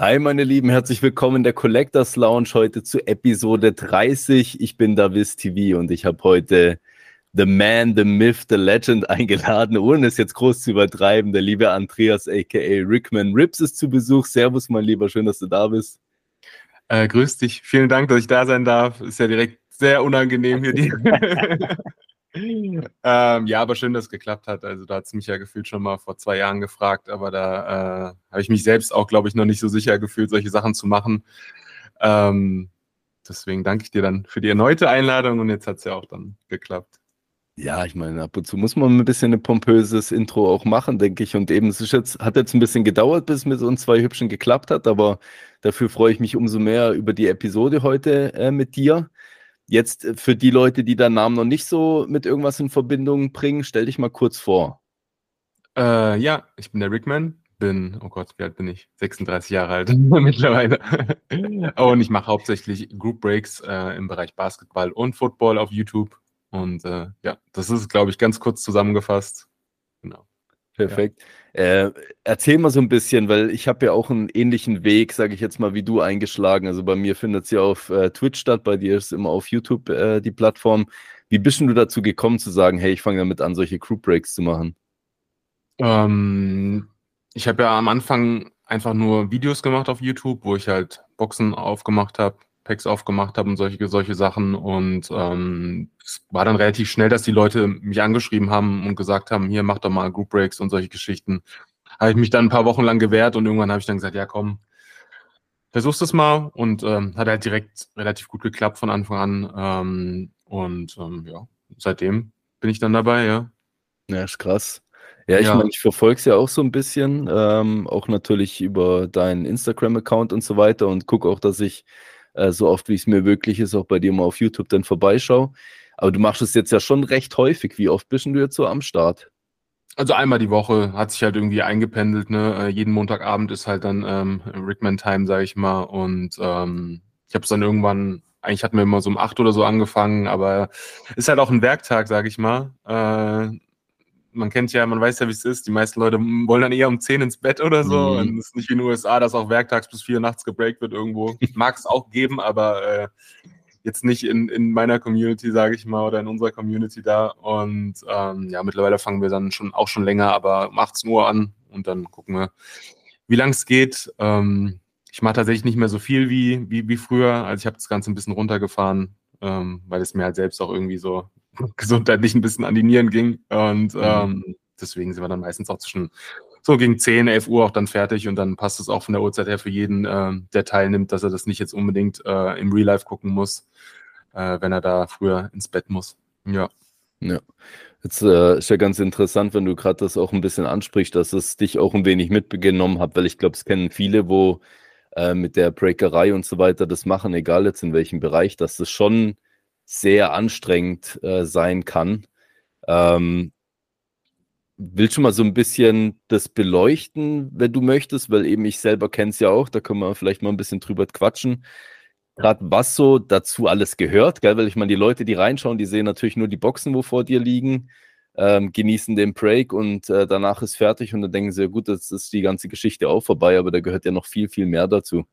Hi meine Lieben, herzlich willkommen in der Collectors Lounge heute zu Episode 30. Ich bin Davis TV und ich habe heute The Man, The Myth, The Legend eingeladen, ohne es jetzt groß zu übertreiben. Der liebe Andreas aka Rickman Rips ist zu Besuch. Servus mein Lieber, schön, dass du da bist. Äh, grüß dich, vielen Dank, dass ich da sein darf. Ist ja direkt sehr unangenehm hier. Die ähm, ja, aber schön, dass es geklappt hat. Also da hat es mich ja gefühlt schon mal vor zwei Jahren gefragt, aber da äh, habe ich mich selbst auch, glaube ich, noch nicht so sicher gefühlt, solche Sachen zu machen. Ähm, deswegen danke ich dir dann für die erneute Einladung und jetzt hat es ja auch dann geklappt. Ja, ich meine, ab und zu muss man ein bisschen ein pompöses Intro auch machen, denke ich. Und eben, es jetzt, hat jetzt ein bisschen gedauert, bis es mit uns zwei Hübschen geklappt hat, aber dafür freue ich mich umso mehr über die Episode heute äh, mit dir. Jetzt äh, für die Leute, die deinen Namen noch nicht so mit irgendwas in Verbindung bringen, stell dich mal kurz vor. Äh, ja, ich bin der Rickman, bin, oh Gott, wie alt bin ich? 36 Jahre alt mittlerweile. und ich mache hauptsächlich Group Breaks äh, im Bereich Basketball und Football auf YouTube. Und äh, ja, das ist, glaube ich, ganz kurz zusammengefasst. Perfekt. Ja. Äh, erzähl mal so ein bisschen, weil ich habe ja auch einen ähnlichen Weg, sage ich jetzt mal, wie du eingeschlagen. Also bei mir findet es ja auf äh, Twitch statt, bei dir ist immer auf YouTube äh, die Plattform. Wie bist du dazu gekommen zu sagen, hey, ich fange damit an, solche Group Breaks zu machen? Ähm, ich habe ja am Anfang einfach nur Videos gemacht auf YouTube, wo ich halt Boxen aufgemacht habe, Packs aufgemacht habe und solche, solche Sachen. Und ähm, es war dann relativ schnell, dass die Leute mich angeschrieben haben und gesagt haben, hier, mach doch mal Group Breaks und solche Geschichten. Habe ich mich dann ein paar Wochen lang gewehrt und irgendwann habe ich dann gesagt, ja komm, versuchst es mal. Und ähm, hat halt direkt relativ gut geklappt von Anfang an. Ähm, und ähm, ja, seitdem bin ich dann dabei, ja. Ja, ist krass. Ja, ich ja. meine, ich verfolge es ja auch so ein bisschen, ähm, auch natürlich über deinen Instagram-Account und so weiter und gucke auch, dass ich äh, so oft wie es mir möglich ist, auch bei dir mal auf YouTube dann vorbeischaue. Aber du machst es jetzt ja schon recht häufig. Wie oft bist du jetzt so am Start? Also einmal die Woche hat sich halt irgendwie eingependelt. Ne? Äh, jeden Montagabend ist halt dann ähm, Rickman Time, sage ich mal. Und ähm, ich habe es dann irgendwann, eigentlich hatten wir immer so um acht oder so angefangen, aber ist halt auch ein Werktag, sage ich mal. Äh, man kennt ja, man weiß ja, wie es ist. Die meisten Leute wollen dann eher um 10 ins Bett oder so. Mhm. Und es ist nicht wie in den USA, dass auch werktags bis 4 nachts gebreakt wird irgendwo. Mag es auch geben, aber äh, jetzt nicht in, in meiner Community, sage ich mal, oder in unserer Community da. Und ähm, ja, mittlerweile fangen wir dann schon auch schon länger, aber um 18 Uhr an und dann gucken wir, wie lang es geht. Ähm, ich mache tatsächlich nicht mehr so viel wie, wie, wie früher. Also ich habe das Ganze ein bisschen runtergefahren, ähm, weil es mir halt selbst auch irgendwie so gesundheitlich ein bisschen an die Nieren ging. Und mhm. ähm, deswegen sind wir dann meistens auch zwischen so gegen 10, 11 Uhr auch dann fertig und dann passt es auch von der Uhrzeit her für jeden, äh, der teilnimmt, dass er das nicht jetzt unbedingt äh, im Real Life gucken muss, äh, wenn er da früher ins Bett muss. Ja. Ja. Jetzt äh, ist ja ganz interessant, wenn du gerade das auch ein bisschen ansprichst, dass es dich auch ein wenig mitgenommen hat, weil ich glaube, es kennen viele, wo äh, mit der Breakerei und so weiter das machen, egal jetzt in welchem Bereich, dass das schon sehr anstrengend äh, sein kann. Ähm, willst du mal so ein bisschen das beleuchten, wenn du möchtest, weil eben ich selber kenne es ja auch, da können wir vielleicht mal ein bisschen drüber quatschen. Gerade was so dazu alles gehört, gell? weil ich meine, die Leute, die reinschauen, die sehen natürlich nur die Boxen, wo vor dir liegen, ähm, genießen den Break und äh, danach ist fertig und dann denken sie, ja gut, das ist die ganze Geschichte auch vorbei, aber da gehört ja noch viel, viel mehr dazu.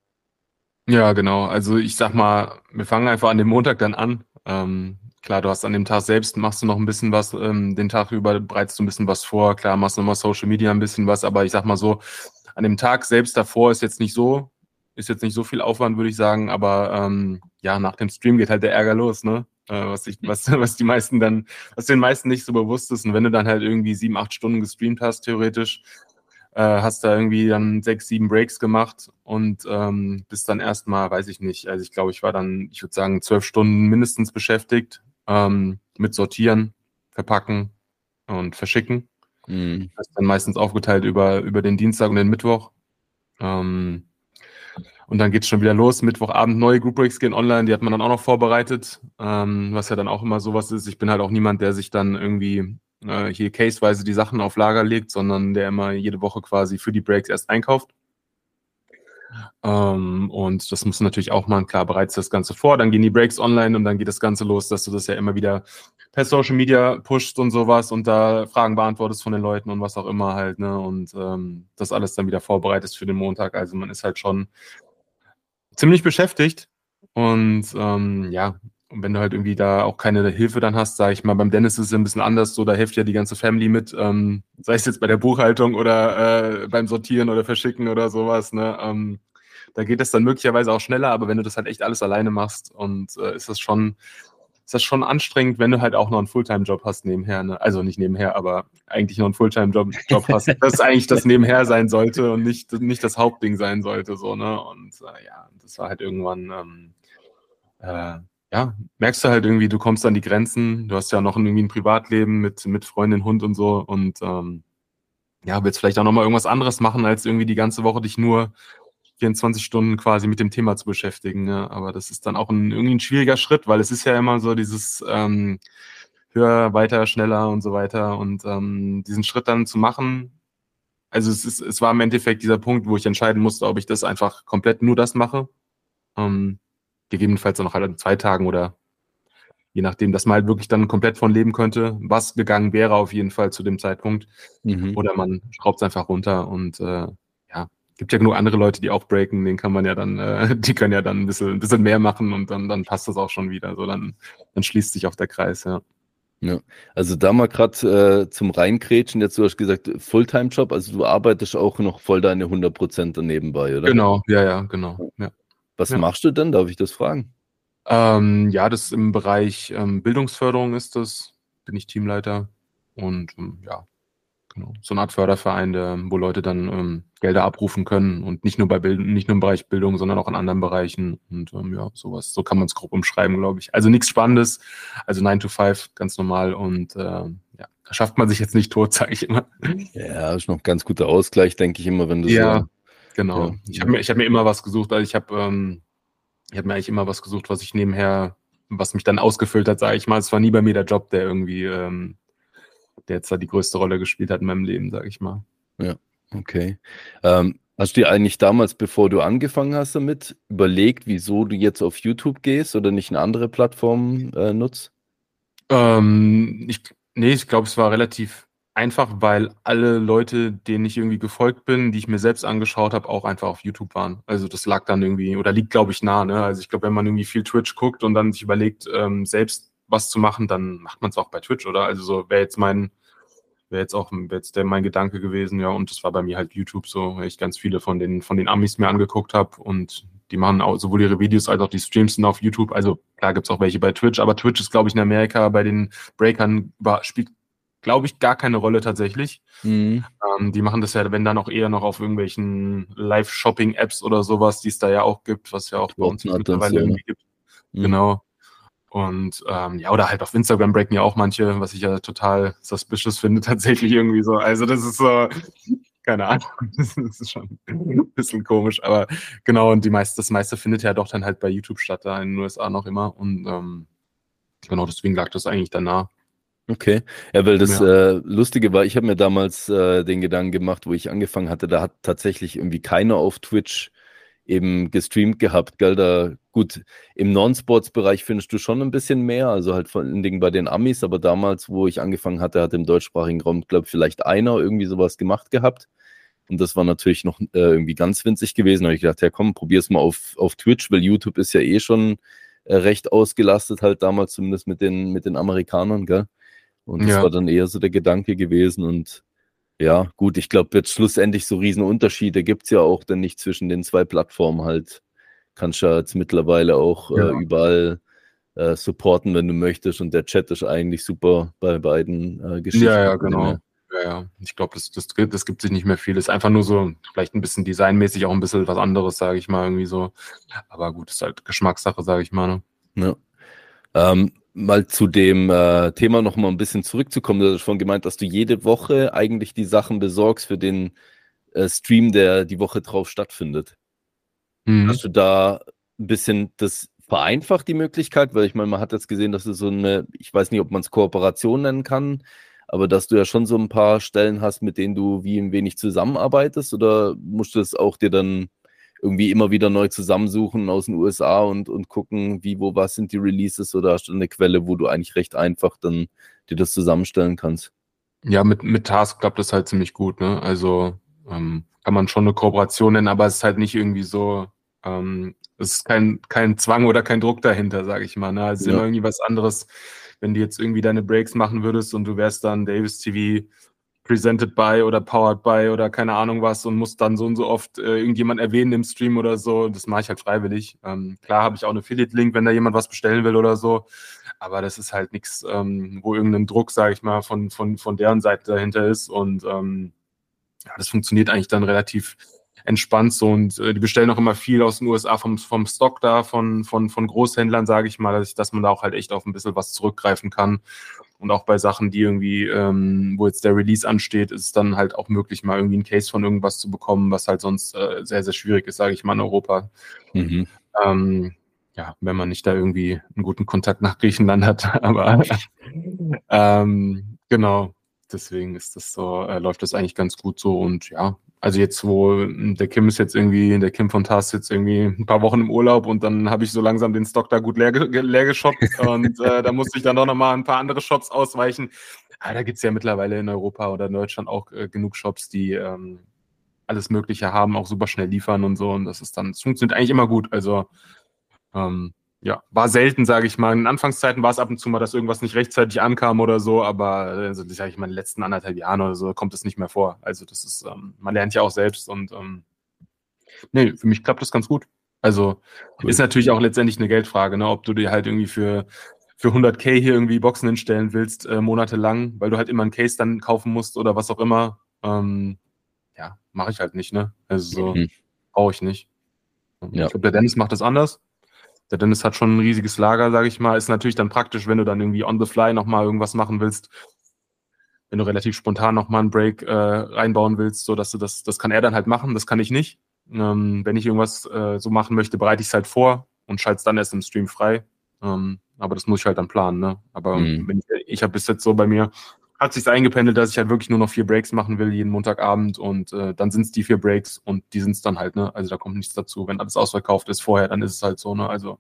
Ja, genau. Also ich sag mal, wir fangen einfach an dem Montag dann an. Ähm, klar, du hast an dem Tag selbst, machst du noch ein bisschen was, ähm, den Tag über bereitest du ein bisschen was vor, klar, machst du nochmal Social Media ein bisschen was, aber ich sag mal so, an dem Tag selbst davor ist jetzt nicht so, ist jetzt nicht so viel Aufwand, würde ich sagen, aber ähm, ja, nach dem Stream geht halt der Ärger los, ne? Äh, was, ich, was, was die meisten dann, was den meisten nicht so bewusst ist. Und wenn du dann halt irgendwie sieben, acht Stunden gestreamt hast, theoretisch, äh, hast da irgendwie dann sechs, sieben Breaks gemacht und ähm, bist dann erstmal, weiß ich nicht, also ich glaube, ich war dann, ich würde sagen, zwölf Stunden mindestens beschäftigt ähm, mit Sortieren, Verpacken und Verschicken. Mhm. Das ist dann meistens aufgeteilt über, über den Dienstag und den Mittwoch. Ähm, und dann geht es schon wieder los. Mittwochabend neue Group Breaks gehen online, die hat man dann auch noch vorbereitet, ähm, was ja dann auch immer sowas ist. Ich bin halt auch niemand, der sich dann irgendwie äh, hier caseweise die Sachen auf Lager legt, sondern der immer jede Woche quasi für die Breaks erst einkauft. Ähm, und das muss natürlich auch mal klar bereits das Ganze vor. Dann gehen die Breaks online und dann geht das Ganze los, dass du das ja immer wieder per Social Media pushst und sowas und da Fragen beantwortest von den Leuten und was auch immer halt, ne? Und ähm, das alles dann wieder vorbereitest für den Montag. Also man ist halt schon ziemlich beschäftigt. Und ähm, ja, und wenn du halt irgendwie da auch keine Hilfe dann hast, sage ich mal, beim Dennis ist es ein bisschen anders, so da hilft ja die ganze Family mit, ähm, sei es jetzt bei der Buchhaltung oder äh, beim Sortieren oder Verschicken oder sowas, ne? Ähm, da geht es dann möglicherweise auch schneller, aber wenn du das halt echt alles alleine machst und äh, ist das schon, ist das schon anstrengend, wenn du halt auch noch einen Fulltime-Job hast nebenher, ne? Also nicht nebenher, aber eigentlich noch einen Fulltime-Job Job hast, das eigentlich das nebenher sein sollte und nicht, nicht das Hauptding sein sollte, so, ne? Und äh, ja, das war halt irgendwann, ähm, äh, ja, merkst du halt irgendwie, du kommst an die Grenzen, du hast ja noch irgendwie ein Privatleben mit, mit Freundin, Hund und so und ähm, ja, willst vielleicht auch nochmal irgendwas anderes machen, als irgendwie die ganze Woche dich nur 24 Stunden quasi mit dem Thema zu beschäftigen. Ja. Aber das ist dann auch ein, irgendwie ein schwieriger Schritt, weil es ist ja immer so dieses ähm, höher, weiter, schneller und so weiter. Und ähm, diesen Schritt dann zu machen, also es, ist, es war im Endeffekt dieser Punkt, wo ich entscheiden musste, ob ich das einfach komplett nur das mache. Ähm, gegebenenfalls dann noch halt an zwei Tagen oder je nachdem, dass man halt wirklich dann komplett von leben könnte, was gegangen wäre auf jeden Fall zu dem Zeitpunkt. Mhm. Oder man schraubt es einfach runter und äh, ja, gibt ja genug andere Leute, die auch breaken, den kann man ja dann, äh, die können ja dann ein bisschen, ein bisschen mehr machen und dann, dann passt das auch schon wieder. So, dann, dann schließt sich auch der Kreis, ja. Ja, also da mal gerade äh, zum Reinkrätschen, jetzt du hast gesagt, Fulltime-Job, also du arbeitest auch noch voll deine 100% nebenbei, oder? Genau, ja, ja, genau. Ja. Was Ja. machst du denn? Darf ich das fragen? Ähm, ja, das im Bereich ähm, Bildungsförderung ist das, bin ich Teamleiter und ähm, ja, genau. So eine Art Förderverein, der, wo Leute dann ähm, Gelder abrufen können und nicht nur bei Bild nicht nur im Bereich Bildung, sondern auch in anderen Bereichen und ähm, ja, sowas. So kann man es grob umschreiben, glaube ich. Also nichts Spannendes, also 9 to 5, ganz normal und ähm, ja, da schafft man sich jetzt nicht tot, sage ich immer. Ja, ist noch ein ganz guter Ausgleich, denke ich immer, wenn du Ja. so. Genau. Ja. Ich habe mir, ich hab mir immer was gesucht. Also ich habe ähm, ich hab mir eigentlich immer was gesucht, was ich nebenher, was mich dann ausgefüllt hat, sage ich mal. Es war nie bei mir der Job, der irgendwie, ähm, der jetzt da die größte Rolle gespielt hat in meinem Leben, sage ich mal. Okay. Ähm, hast du dir eigentlich damals, bevor du angefangen hast damit, überlegt, wieso du jetzt auf YouTube gehst oder nicht eine andere Plattform äh, nutzt? Ähm, ich, nee, ich glaube, es war relativ einfach, weil alle Leute, denen ich irgendwie gefolgt bin, die ich mir selbst angeschaut habe, auch einfach auf YouTube waren. Also das lag dann irgendwie, oder liegt, glaube ich, nah. Ne? Also ich glaube, wenn man irgendwie viel Twitch guckt und dann sich überlegt, ähm, selbst was zu machen, dann macht man es auch bei Twitch, oder? Also so wäre jetzt mein, wäre jetzt auch wär jetzt der mein Gedanke gewesen, ja, und das war bei mir halt YouTube so, weil ich ganz viele von den, von den Amis mir angeguckt habe und die machen auch sowohl ihre Videos als auch die Streams sind auf YouTube. Also klar gibt's auch welche bei Twitch, aber Twitch ist, glaube ich, in Amerika bei den Breakern über, spielt, glaube ich, gar keine Rolle tatsächlich. Mhm. Ähm, die machen das ja, wenn dann auch eher noch auf irgendwelchen Live-Shopping-Apps oder sowas, die es da ja auch gibt, was ja auch bei uns mittlerweile ne? irgendwie gibt. Mhm. Genau. Und ähm, ja, oder halt auf Instagram breaken ja auch manche, was ich ja total suspicious finde, tatsächlich irgendwie so. Also das ist so, keine Ahnung, das ist schon ein bisschen komisch, aber genau, und die meiste, das meiste findet ja doch dann halt bei YouTube statt, da in den USA noch immer. Und ähm, genau, deswegen lag das eigentlich danach. Okay. Ja, weil das Ja. äh, Lustige war, ich habe mir damals äh, den Gedanken gemacht, wo ich angefangen hatte, da hat tatsächlich irgendwie keiner auf Twitch eben gestreamt gehabt, gell? Da, gut, im Non-Sports-Bereich findest du schon ein bisschen mehr, also halt vor allen Dingen bei den Amis, aber damals, wo ich angefangen hatte, hat im deutschsprachigen Raum, glaube vielleicht einer irgendwie sowas gemacht gehabt. Und das war natürlich noch äh, irgendwie ganz winzig gewesen. Da habe ich gedacht, ja komm, probier's mal auf, auf Twitch, weil YouTube ist ja eh schon äh, recht ausgelastet, halt damals zumindest mit den, mit den Amerikanern, gell? Und das Ja. war dann eher so der Gedanke gewesen. Und ja, gut, ich glaube, jetzt schlussendlich so riesen Unterschiede gibt's ja auch dann nicht zwischen den zwei Plattformen halt. Kannst ja jetzt mittlerweile auch Ja. äh, überall äh, supporten, wenn du möchtest. Und der Chat ist eigentlich super bei beiden äh, Geschichten. Ja, ja, genau. Ja, ja. Ich glaube, das, das, gibt- das gibt sich nicht mehr viel. Ist einfach nur so, vielleicht ein bisschen designmäßig auch ein bisschen was anderes, sage ich mal, irgendwie so. Aber gut, ist halt Geschmackssache, sage ich mal. Ne? Ja. Ähm, mal zu dem äh, Thema noch mal ein bisschen zurückzukommen. Du hast schon gemeint, dass du jede Woche eigentlich die Sachen besorgst für den äh, Stream, der die Woche drauf stattfindet. Mhm. Hast du da ein bisschen das vereinfacht, die Möglichkeit? Weil ich meine, man hat jetzt gesehen, dass du so eine, ich weiß nicht, ob man es Kooperation nennen kann, aber dass du ja schon so ein paar Stellen hast, mit denen du wie ein wenig zusammenarbeitest oder musst du es auch dir dann irgendwie immer wieder neu zusammensuchen aus den USA und, und gucken, wie, wo, was sind die Releases oder hast du eine Quelle, wo du eigentlich recht einfach dann dir das zusammenstellen kannst? Ja, mit, mit Task klappt das halt ziemlich gut, ne? Also ähm, kann man schon eine Kooperation nennen, aber es ist halt nicht irgendwie so, ähm, es ist kein, kein Zwang oder kein Druck dahinter, sage ich mal. Ne? Es ist ja. immer irgendwie was anderes, wenn du jetzt irgendwie deine Breaks machen würdest und du wärst dann Davis TV presented by oder powered by oder keine Ahnung was und musst dann so und so oft äh, irgendjemand erwähnen im Stream oder so. Das mache ich halt freiwillig. Ähm, klar habe ich auch einen Affiliate-Link, wenn da jemand was bestellen will oder so. Aber das ist halt nichts, ähm, wo irgendein Druck, sage ich mal, von, von, von deren Seite dahinter ist. Und ähm, ja, das funktioniert eigentlich dann relativ entspannt so und äh, die bestellen auch immer viel aus den USA vom, vom Stock da, von, von, von Großhändlern, sage ich mal, dass, ich, dass man da auch halt echt auf ein bisschen was zurückgreifen kann. Und auch bei Sachen, die irgendwie, ähm, wo jetzt der Release ansteht, ist es dann halt auch möglich, mal irgendwie einen Case von irgendwas zu bekommen, was halt sonst äh, sehr, sehr schwierig ist, sage ich mal, in Europa. Mhm. Ähm, ja, wenn man nicht da irgendwie einen guten Kontakt nach Griechenland hat. Aber ähm, genau, deswegen ist das so, äh, läuft das eigentlich ganz gut so und ja, also jetzt, wo hm, der Kim ist jetzt irgendwie, der Kim von Tass jetzt irgendwie ein paar Wochen im Urlaub und dann habe ich so langsam den Stock da gut leer, leer geshoppt und äh, da musste ich dann doch nochmal ein paar andere Shops ausweichen. Aber da gibt es ja mittlerweile in Europa oder in Deutschland auch äh, genug Shops, die ähm, alles Mögliche haben, auch super schnell liefern und so. Und das ist dann, es funktioniert eigentlich immer gut. Also ähm, ja, war selten, sage ich mal. In Anfangszeiten war es ab und zu mal, dass irgendwas nicht rechtzeitig ankam oder so, aber also, sage ich mal, in den letzten anderthalb Jahren oder so kommt es nicht mehr vor. Also das ist, ähm, man lernt ja auch selbst und ähm, nee, für mich klappt das ganz gut. Also cool. ist natürlich auch letztendlich eine Geldfrage, ne? ob du dir halt irgendwie für für 100k hier irgendwie Boxen hinstellen willst, äh, monatelang, weil du halt immer ein Case dann kaufen musst oder was auch immer. Ähm, ja, mache ich halt nicht, ne? Also so mhm. brauche ich nicht. Ja. Ich glaube, der Dennis macht das anders. Der Dennis hat schon ein riesiges Lager, sage ich mal. Ist natürlich dann praktisch, wenn du dann irgendwie on the fly nochmal irgendwas machen willst. Wenn du relativ spontan nochmal einen Break äh, reinbauen willst, so dass du das, das kann er dann halt machen, das kann ich nicht. Ähm, wenn ich irgendwas äh, so machen möchte, bereite ich es halt vor und schalte es dann erst im Stream frei. Ähm, aber das muss ich halt dann planen, ne? Aber mhm. ich, ich habe bis jetzt so bei mir, hat sich eingependelt, dass ich halt wirklich nur noch vier Breaks machen will, jeden Montagabend und äh, dann sind es die vier Breaks und die sind es dann halt, ne? Also da kommt nichts dazu. Wenn alles ausverkauft ist vorher, dann ist es halt so, ne? Also,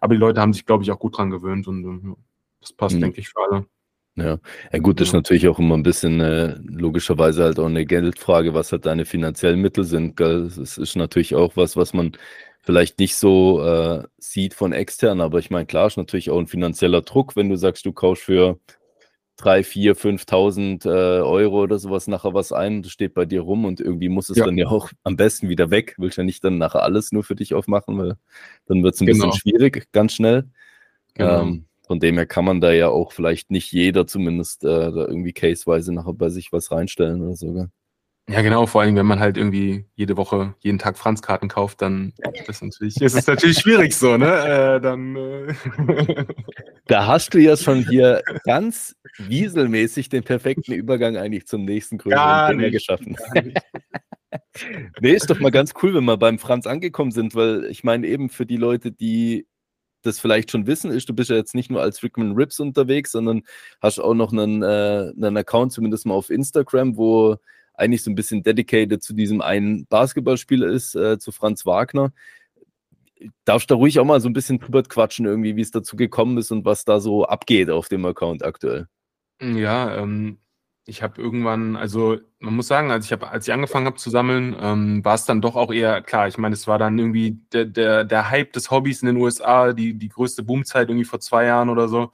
aber die Leute haben sich, glaube ich, auch gut dran gewöhnt und äh, das passt, mhm. denke ich, für alle. Ja. ja, gut, das ist natürlich auch immer ein bisschen äh, logischerweise halt auch eine Geldfrage, was halt deine finanziellen Mittel sind. Gell? Das ist natürlich auch was, was man vielleicht nicht so äh, sieht von extern, aber ich meine, klar ist natürlich auch ein finanzieller Druck, wenn du sagst, du kaufst für 3, 4, 5.000 äh, Euro oder sowas nachher was ein, das steht bei dir rum und irgendwie muss es ja. dann ja auch am besten wieder weg. Willst ja nicht dann nachher alles nur für dich aufmachen, weil dann wird es ein genau. bisschen schwierig, ganz schnell. Genau. Ähm, von dem her kann man da ja auch vielleicht nicht jeder zumindest äh, da irgendwie caseweise nachher bei sich was reinstellen oder so. Ja, genau, vor allem, wenn man halt irgendwie jede Woche, jeden Tag Franzkarten kauft, dann ist, natürlich, ist es natürlich schwierig so, ne? Äh, dann, äh Da hast du ja schon hier ganz wieselmäßig den perfekten Übergang eigentlich zum nächsten größeren Thema geschaffen. nee, ist doch mal ganz cool, wenn wir beim Franz angekommen sind, weil ich meine eben für die Leute, die das vielleicht schon wissen, ist, du bist ja jetzt nicht nur als Rickman Rips unterwegs, sondern hast auch noch einen, äh, einen Account, zumindest mal auf Instagram, wo eigentlich so ein bisschen dedicated zu diesem einen Basketballspieler ist, äh, zu Franz Wagner. Darfst du da ruhig auch mal so ein bisschen drüber quatschen, irgendwie, wie es dazu gekommen ist und was da so abgeht auf dem Account aktuell? Ja, ähm, ich habe irgendwann, also man muss sagen, als ich, hab, als ich angefangen habe zu sammeln, ähm, war es dann doch auch eher klar. Ich meine, es war dann irgendwie der, der, der Hype des Hobbys in den USA, die, die größte Boomzeit irgendwie vor zwei Jahren oder so.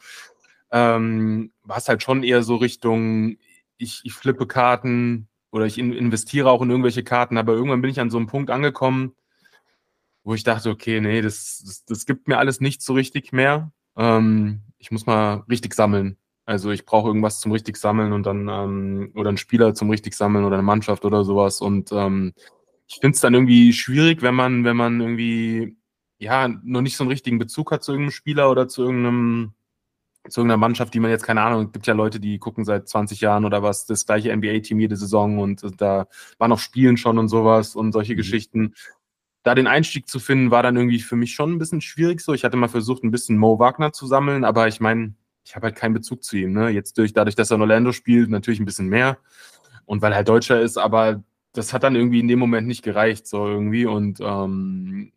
Ähm, war es halt schon eher so Richtung, ich, ich flippe Karten, oder ich investiere auch in irgendwelche Karten, aber irgendwann bin ich an so einem Punkt angekommen, wo ich dachte, okay, nee, das, das, das gibt mir alles nicht so richtig mehr. Ähm, ich muss mal richtig sammeln. Also ich brauche irgendwas zum richtig sammeln und dann, ähm, oder einen Spieler zum richtig sammeln oder eine Mannschaft oder sowas. Und ähm, ich finde es dann irgendwie schwierig, wenn man, wenn man irgendwie ja, noch nicht so einen richtigen Bezug hat zu irgendeinem Spieler oder zu irgendeinem zu irgendeiner Mannschaft, die man jetzt, keine Ahnung, es gibt ja Leute, die gucken seit 20 Jahren oder was, das gleiche NBA-Team jede Saison und da waren auch Spielen schon und sowas und solche mhm. Geschichten. Da den Einstieg zu finden, war dann irgendwie für mich schon ein bisschen schwierig so. Ich hatte mal versucht, ein bisschen Mo Wagner zu sammeln, aber ich meine, ich habe halt keinen Bezug zu ihm. Ne? Jetzt durch, dadurch, dass er in Orlando spielt, natürlich ein bisschen mehr und weil er halt Deutscher ist, aber das hat dann irgendwie in dem Moment nicht gereicht, so irgendwie. Und ähm,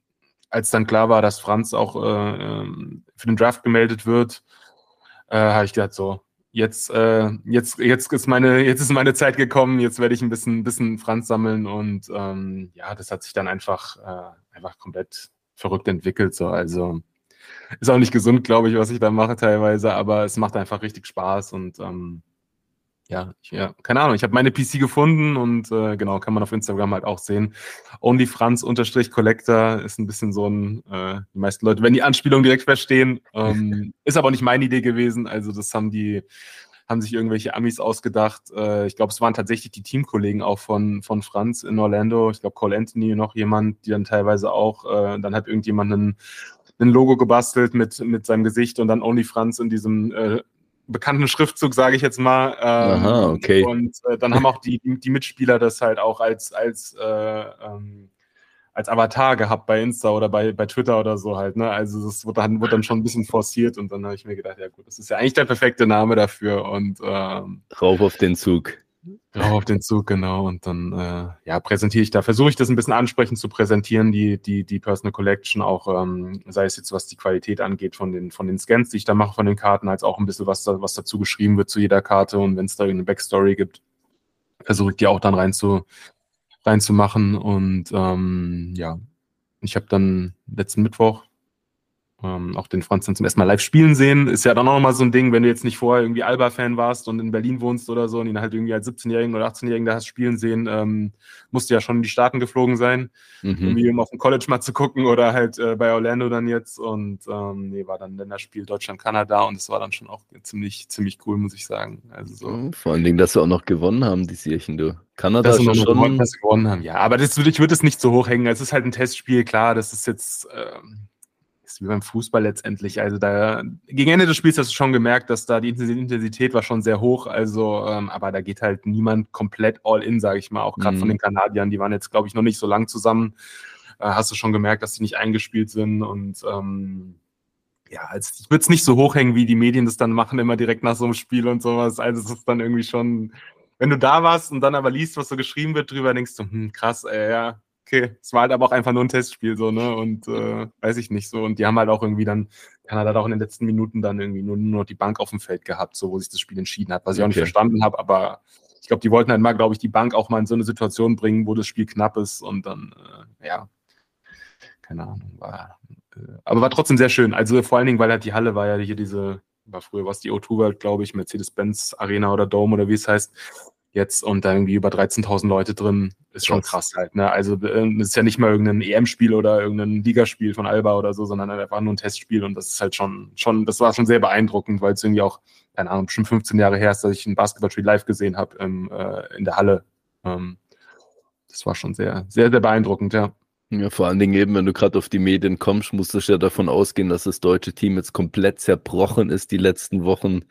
als dann klar war, dass Franz auch äh, ähm, für den Draft gemeldet wird, äh, habe ich gedacht, so, jetzt, äh, jetzt, jetzt ist meine, jetzt ist meine Zeit gekommen, jetzt werde ich ein bisschen, bisschen Franz sammeln und ähm, ja, das hat sich dann einfach, äh, einfach komplett verrückt entwickelt. So. Also ist auch nicht gesund, glaube ich, was ich da mache teilweise, aber es macht einfach richtig Spaß und ähm, ja, ich, ja, keine Ahnung, ich habe meine PC gefunden und äh, genau, kann man auf Instagram halt auch sehen. OnlyFranz-Collector ist ein bisschen so ein, äh, die meisten Leute, wenn die Anspielung direkt verstehen, ähm, ist aber nicht meine Idee gewesen. Also das haben die, haben sich irgendwelche Amis ausgedacht. Äh, ich glaube, es waren tatsächlich die Teamkollegen auch von, von Franz in Orlando. Ich glaube, Cole Anthony noch jemand, die dann teilweise auch, äh, dann hat irgendjemand ein, ein Logo gebastelt mit, mit seinem Gesicht und dann Only Franz in diesem äh, bekannten Schriftzug, sage ich jetzt mal. Ähm, Aha, okay. Und äh, dann haben auch die, die Mitspieler das halt auch als, als, äh, ähm, als Avatar gehabt bei Insta oder bei, bei Twitter oder so halt. Ne? Also das wurde dann, wurde dann schon ein bisschen forciert und dann habe ich mir gedacht, ja gut, das ist ja eigentlich der perfekte Name dafür. Und ähm, Rauf auf den Zug. Genau, auf den Zug, genau. Und dann äh, ja, präsentiere ich da, versuche ich das ein bisschen ansprechend zu präsentieren, die, die, die Personal Collection, auch ähm, sei es jetzt, was die Qualität angeht von den, von den Scans, die ich da mache von den Karten, als auch ein bisschen, was, da, was dazu geschrieben wird zu jeder Karte. Und wenn es da irgendeine Backstory gibt, versuche ich die auch dann rein zu, reinzumachen. Und ähm, ja, ich habe dann letzten Mittwoch ähm, auch den Franz dann zum ersten Mal live spielen sehen, ist ja dann auch nochmal so ein Ding, wenn du jetzt nicht vorher irgendwie Alba-Fan warst und in Berlin wohnst oder so und ihn halt irgendwie als 17-Jährigen oder 18-Jährigen da hast spielen sehen, ähm, musst du ja schon in die Staaten geflogen sein, mhm. irgendwie um auf dem College mal zu gucken oder halt äh, bei Orlando dann jetzt und ähm, nee, war dann Länderspiel Deutschland-Kanada und es war dann schon auch ziemlich, ziemlich cool, muss ich sagen. Also so. Mhm, vor allen Dingen, dass sie auch noch gewonnen haben, die Sierchen, du. Kanada dass schon, schon gewonnen haben. Ja, aber das, ich würde es nicht so hoch hängen. Es ist halt ein Testspiel, klar, das ist jetzt ähm, ist wie beim Fußball letztendlich. Also da gegen Ende des Spiels hast du schon gemerkt, dass da die Intensität war schon sehr hoch. Also, ähm, aber da geht halt niemand komplett all in, sage ich mal. Auch gerade mhm. von den Kanadiern, die waren jetzt, glaube ich, noch nicht so lang zusammen. Äh, hast du schon gemerkt, dass die nicht eingespielt sind und ähm, ja, also ich würde es nicht so hochhängen, wie die Medien das dann machen, immer direkt nach so einem Spiel und sowas. Also es ist dann irgendwie schon, wenn du da warst und dann aber liest, was so geschrieben wird drüber, denkst du, hm, krass, ey, ja, okay, es war halt aber auch einfach nur ein Testspiel, so, ne? Und äh, weiß ich nicht so. Und die haben halt auch irgendwie dann, Kanada hat auch in den letzten Minuten dann irgendwie nur, nur die Bank auf dem Feld gehabt, so wo sich das Spiel entschieden hat, was ich auch nicht verstanden habe, aber ich glaube, die wollten halt mal, glaube ich, die Bank auch mal in so eine Situation bringen, wo das Spiel knapp ist und dann, äh, ja, keine Ahnung, war. Äh, aber war trotzdem sehr schön. Also vor allen Dingen, weil halt die Halle war ja hier diese, war früher was die O2 World, glaube ich, Mercedes-Benz Arena oder Dome oder wie es heißt jetzt und da irgendwie über 13.000 Leute drin, ist schon krass halt. Ne? Also äh, es ist ja nicht mal irgendein EM-Spiel oder irgendein Ligaspiel von Alba oder so, sondern einfach nur ein Testspiel und das ist halt schon, schon, das war schon sehr beeindruckend, weil es irgendwie auch, keine Ahnung, bestimmt 15 Jahre her ist, dass ich ein Basketballspiel live gesehen habe äh, in der Halle. Ähm, das war schon sehr, sehr, sehr beeindruckend, ja. Ja, vor allen Dingen eben, wenn du gerade auf die Medien kommst, musst du ja davon ausgehen, dass das deutsche Team jetzt komplett zerbrochen ist die letzten Wochen.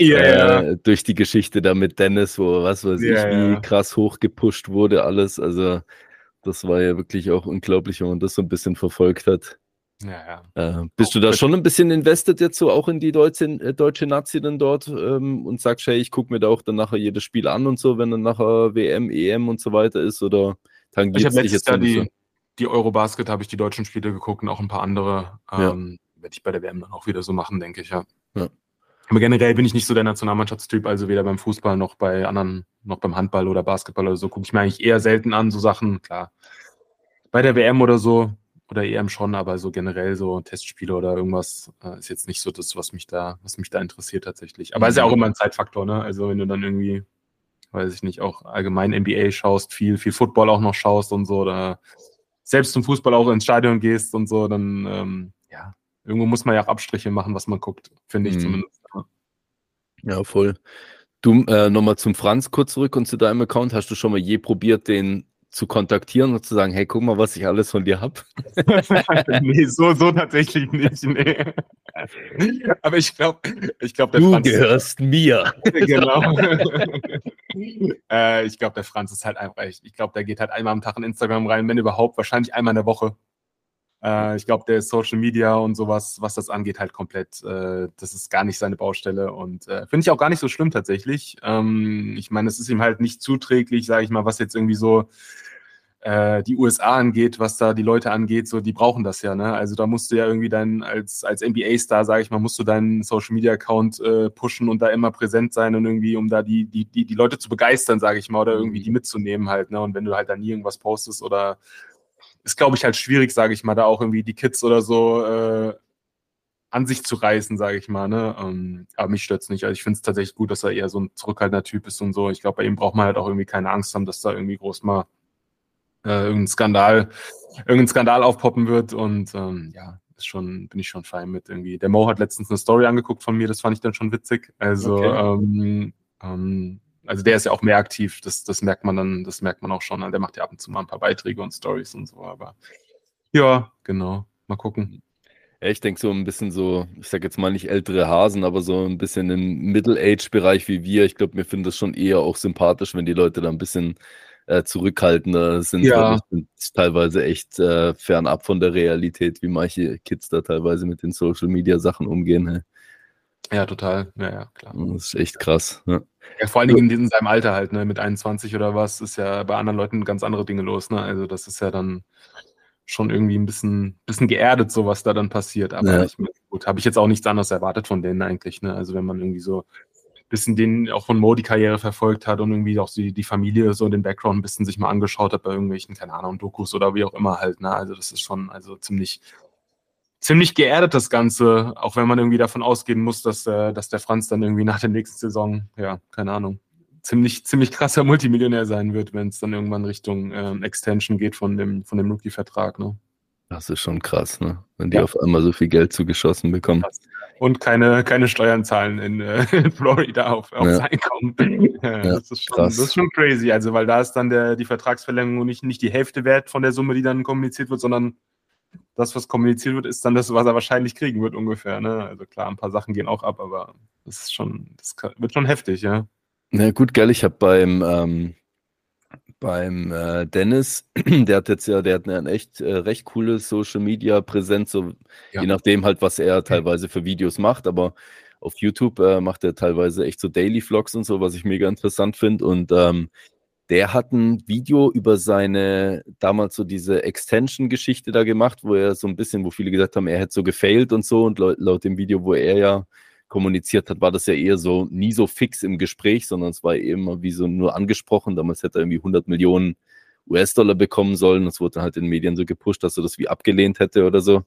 Yeah. Äh, durch die Geschichte da mit Dennis, wo was weiß yeah, ich, wie krass hochgepusht wurde, alles. Also, das war ja wirklich auch unglaublich, wenn man das so ein bisschen verfolgt hat. Ja, ja. Äh, bist du da schon ein bisschen invested jetzt so auch in die deutsche, äh, deutsche Nazi dann dort ähm, und sagst, hey, ich gucke mir da auch dann nachher jedes Spiel an und so, wenn dann nachher WM, EM und so weiter ist oder tangiert sich jetzt Jahr die, so? die Eurobasket habe ich die deutschen Spiele geguckt und auch ein paar andere. Ähm, ja. Werde ich bei der WM dann auch wieder so machen, denke ich, ja. ja. Aber generell bin ich nicht so der Nationalmannschaftstyp, also weder beim Fußball noch bei anderen, noch beim Handball oder Basketball oder so, gucke ich mir eigentlich eher selten an, so Sachen, klar. Bei der WM oder so, oder EM schon, aber so generell so Testspiele oder irgendwas äh, ist jetzt nicht so das, was mich da, was mich da interessiert tatsächlich. Aber mhm. ist ja auch immer ein Zeitfaktor, ne? Also wenn du dann irgendwie, weiß ich nicht, auch allgemein NBA schaust, viel, viel Football auch noch schaust und so, oder selbst zum Fußball auch ins Stadion gehst und so, dann ähm, ja, irgendwo muss man ja auch Abstriche machen, was man guckt, finde ich mhm. zumindest. Ja, voll. Du, äh, nochmal zum Franz kurz zurück und zu deinem Account. Hast du schon mal je probiert, den zu kontaktieren und zu sagen, hey, guck mal, was ich alles von dir habe? nee, so, so tatsächlich nicht. Nee. Aber ich glaube, ich glaube, der du Franz. Du gehörst mir. genau. äh, ich glaube, der Franz ist halt einfach, ich, ich glaube, der geht halt einmal am Tag in Instagram rein, wenn überhaupt, wahrscheinlich einmal in der Woche. Äh, ich glaube, der ist Social Media und sowas, was das angeht, halt komplett, äh, das ist gar nicht seine Baustelle und äh, finde ich auch gar nicht so schlimm tatsächlich. Ähm, ich meine, es ist ihm halt nicht zuträglich, sage ich mal, was jetzt irgendwie so äh, die USA angeht, was da die Leute angeht, so die brauchen das ja, ne? Also da musst du ja irgendwie dein, als, als NBA-Star, sage ich mal, musst du deinen Social Media Account äh, pushen und da immer präsent sein und irgendwie, um da die, die, die, die Leute zu begeistern, sage ich mal, oder irgendwie die mitzunehmen halt, ne? Und wenn du halt da nie irgendwas postest oder ist, glaube ich, halt schwierig, sage ich mal, da auch irgendwie die Kids oder so äh, an sich zu reißen, sage ich mal. Ne? Ähm, aber mich stört es nicht. Also ich finde es tatsächlich gut, dass er eher so ein zurückhaltender Typ ist und so. Ich glaube, bei ihm braucht man halt auch irgendwie keine Angst haben, dass da irgendwie groß mal äh, irgendein Skandal, irgendein Skandal aufpoppen wird. Und ähm, ja, ist schon, bin ich schon fein mit irgendwie. Der Mo hat letztens eine Story angeguckt von mir, das fand ich dann schon witzig. Also okay. ähm, ähm, also der ist ja auch mehr aktiv, das, das merkt man dann, das merkt man auch schon. Der macht ja ab und zu mal ein paar Beiträge und Stories und so, aber ja, genau. Mal gucken. Ja, ich denke so ein bisschen so, ich sag jetzt mal nicht ältere Hasen, aber so ein bisschen im Middle-Age-Bereich wie wir. Ich glaube, wir finden das schon eher auch sympathisch, wenn die Leute da ein bisschen äh, zurückhaltender sind. Ja. sind teilweise echt äh, fernab von der Realität, wie manche Kids da teilweise mit den Social-Media-Sachen umgehen. Hey. Ja, total. Ja, ja, klar. Das ist echt krass. Ja, ja vor allen Dingen in seinem Alter halt, ne, mit 21 oder was, ist ja bei anderen Leuten ganz andere Dinge los, ne? Also das ist ja dann schon irgendwie ein bisschen, bisschen geerdet, so was da dann passiert. Aber ja. ich, gut, habe ich jetzt auch nichts anderes erwartet von denen eigentlich, ne? Also wenn man irgendwie so bisschen den auch von Mo die Karriere verfolgt hat und irgendwie auch die, die Familie so den Background ein bisschen sich mal angeschaut hat bei irgendwelchen, keine Ahnung, Dokus oder wie auch immer halt, ne? Also das ist schon also ziemlich ziemlich geerdet, das Ganze, auch wenn man irgendwie davon ausgehen muss, dass, äh, dass der Franz dann irgendwie nach der nächsten Saison, ja, keine Ahnung, ziemlich, ziemlich krasser Multimillionär sein wird, wenn es dann irgendwann Richtung ähm, Extension geht von dem, von dem Rookie-Vertrag, ne? Das ist schon krass, ne? Wenn die ja. auf einmal so viel Geld zugeschossen bekommen. Und keine, keine Steuern zahlen in, äh, in Florida auf, aufs ja. Einkommen. ja, das, ist schon, das ist schon crazy. Also, weil da ist dann der, die Vertragsverlängerung nicht, nicht die Hälfte wert von der Summe, die dann kommuniziert wird, sondern das, was kommuniziert wird, ist dann das, was er wahrscheinlich kriegen wird ungefähr. Ne? Also klar, ein paar Sachen gehen auch ab, aber das ist schon, das wird schon heftig, ja. Na gut, geil, ich habe beim, ähm, beim äh, Dennis, der hat jetzt ja, der hat eine echt äh, recht coole Social Media Präsenz, so ja. je nachdem halt, was er teilweise für Videos macht, aber auf YouTube äh, macht er teilweise echt so Daily Vlogs und so, was ich mega interessant finde. Und ähm, der hat ein Video über seine, damals so diese Extension-Geschichte da gemacht, wo er so ein bisschen, wo viele gesagt haben, er hätte so gefailt und so. Und laut, laut dem Video, wo er ja kommuniziert hat, war das ja eher so nie so fix im Gespräch, sondern es war immer wie so nur angesprochen. Damals hätte er irgendwie 100 Millionen US-Dollar bekommen sollen. Das wurde dann halt in den Medien so gepusht, dass er das wie abgelehnt hätte oder so,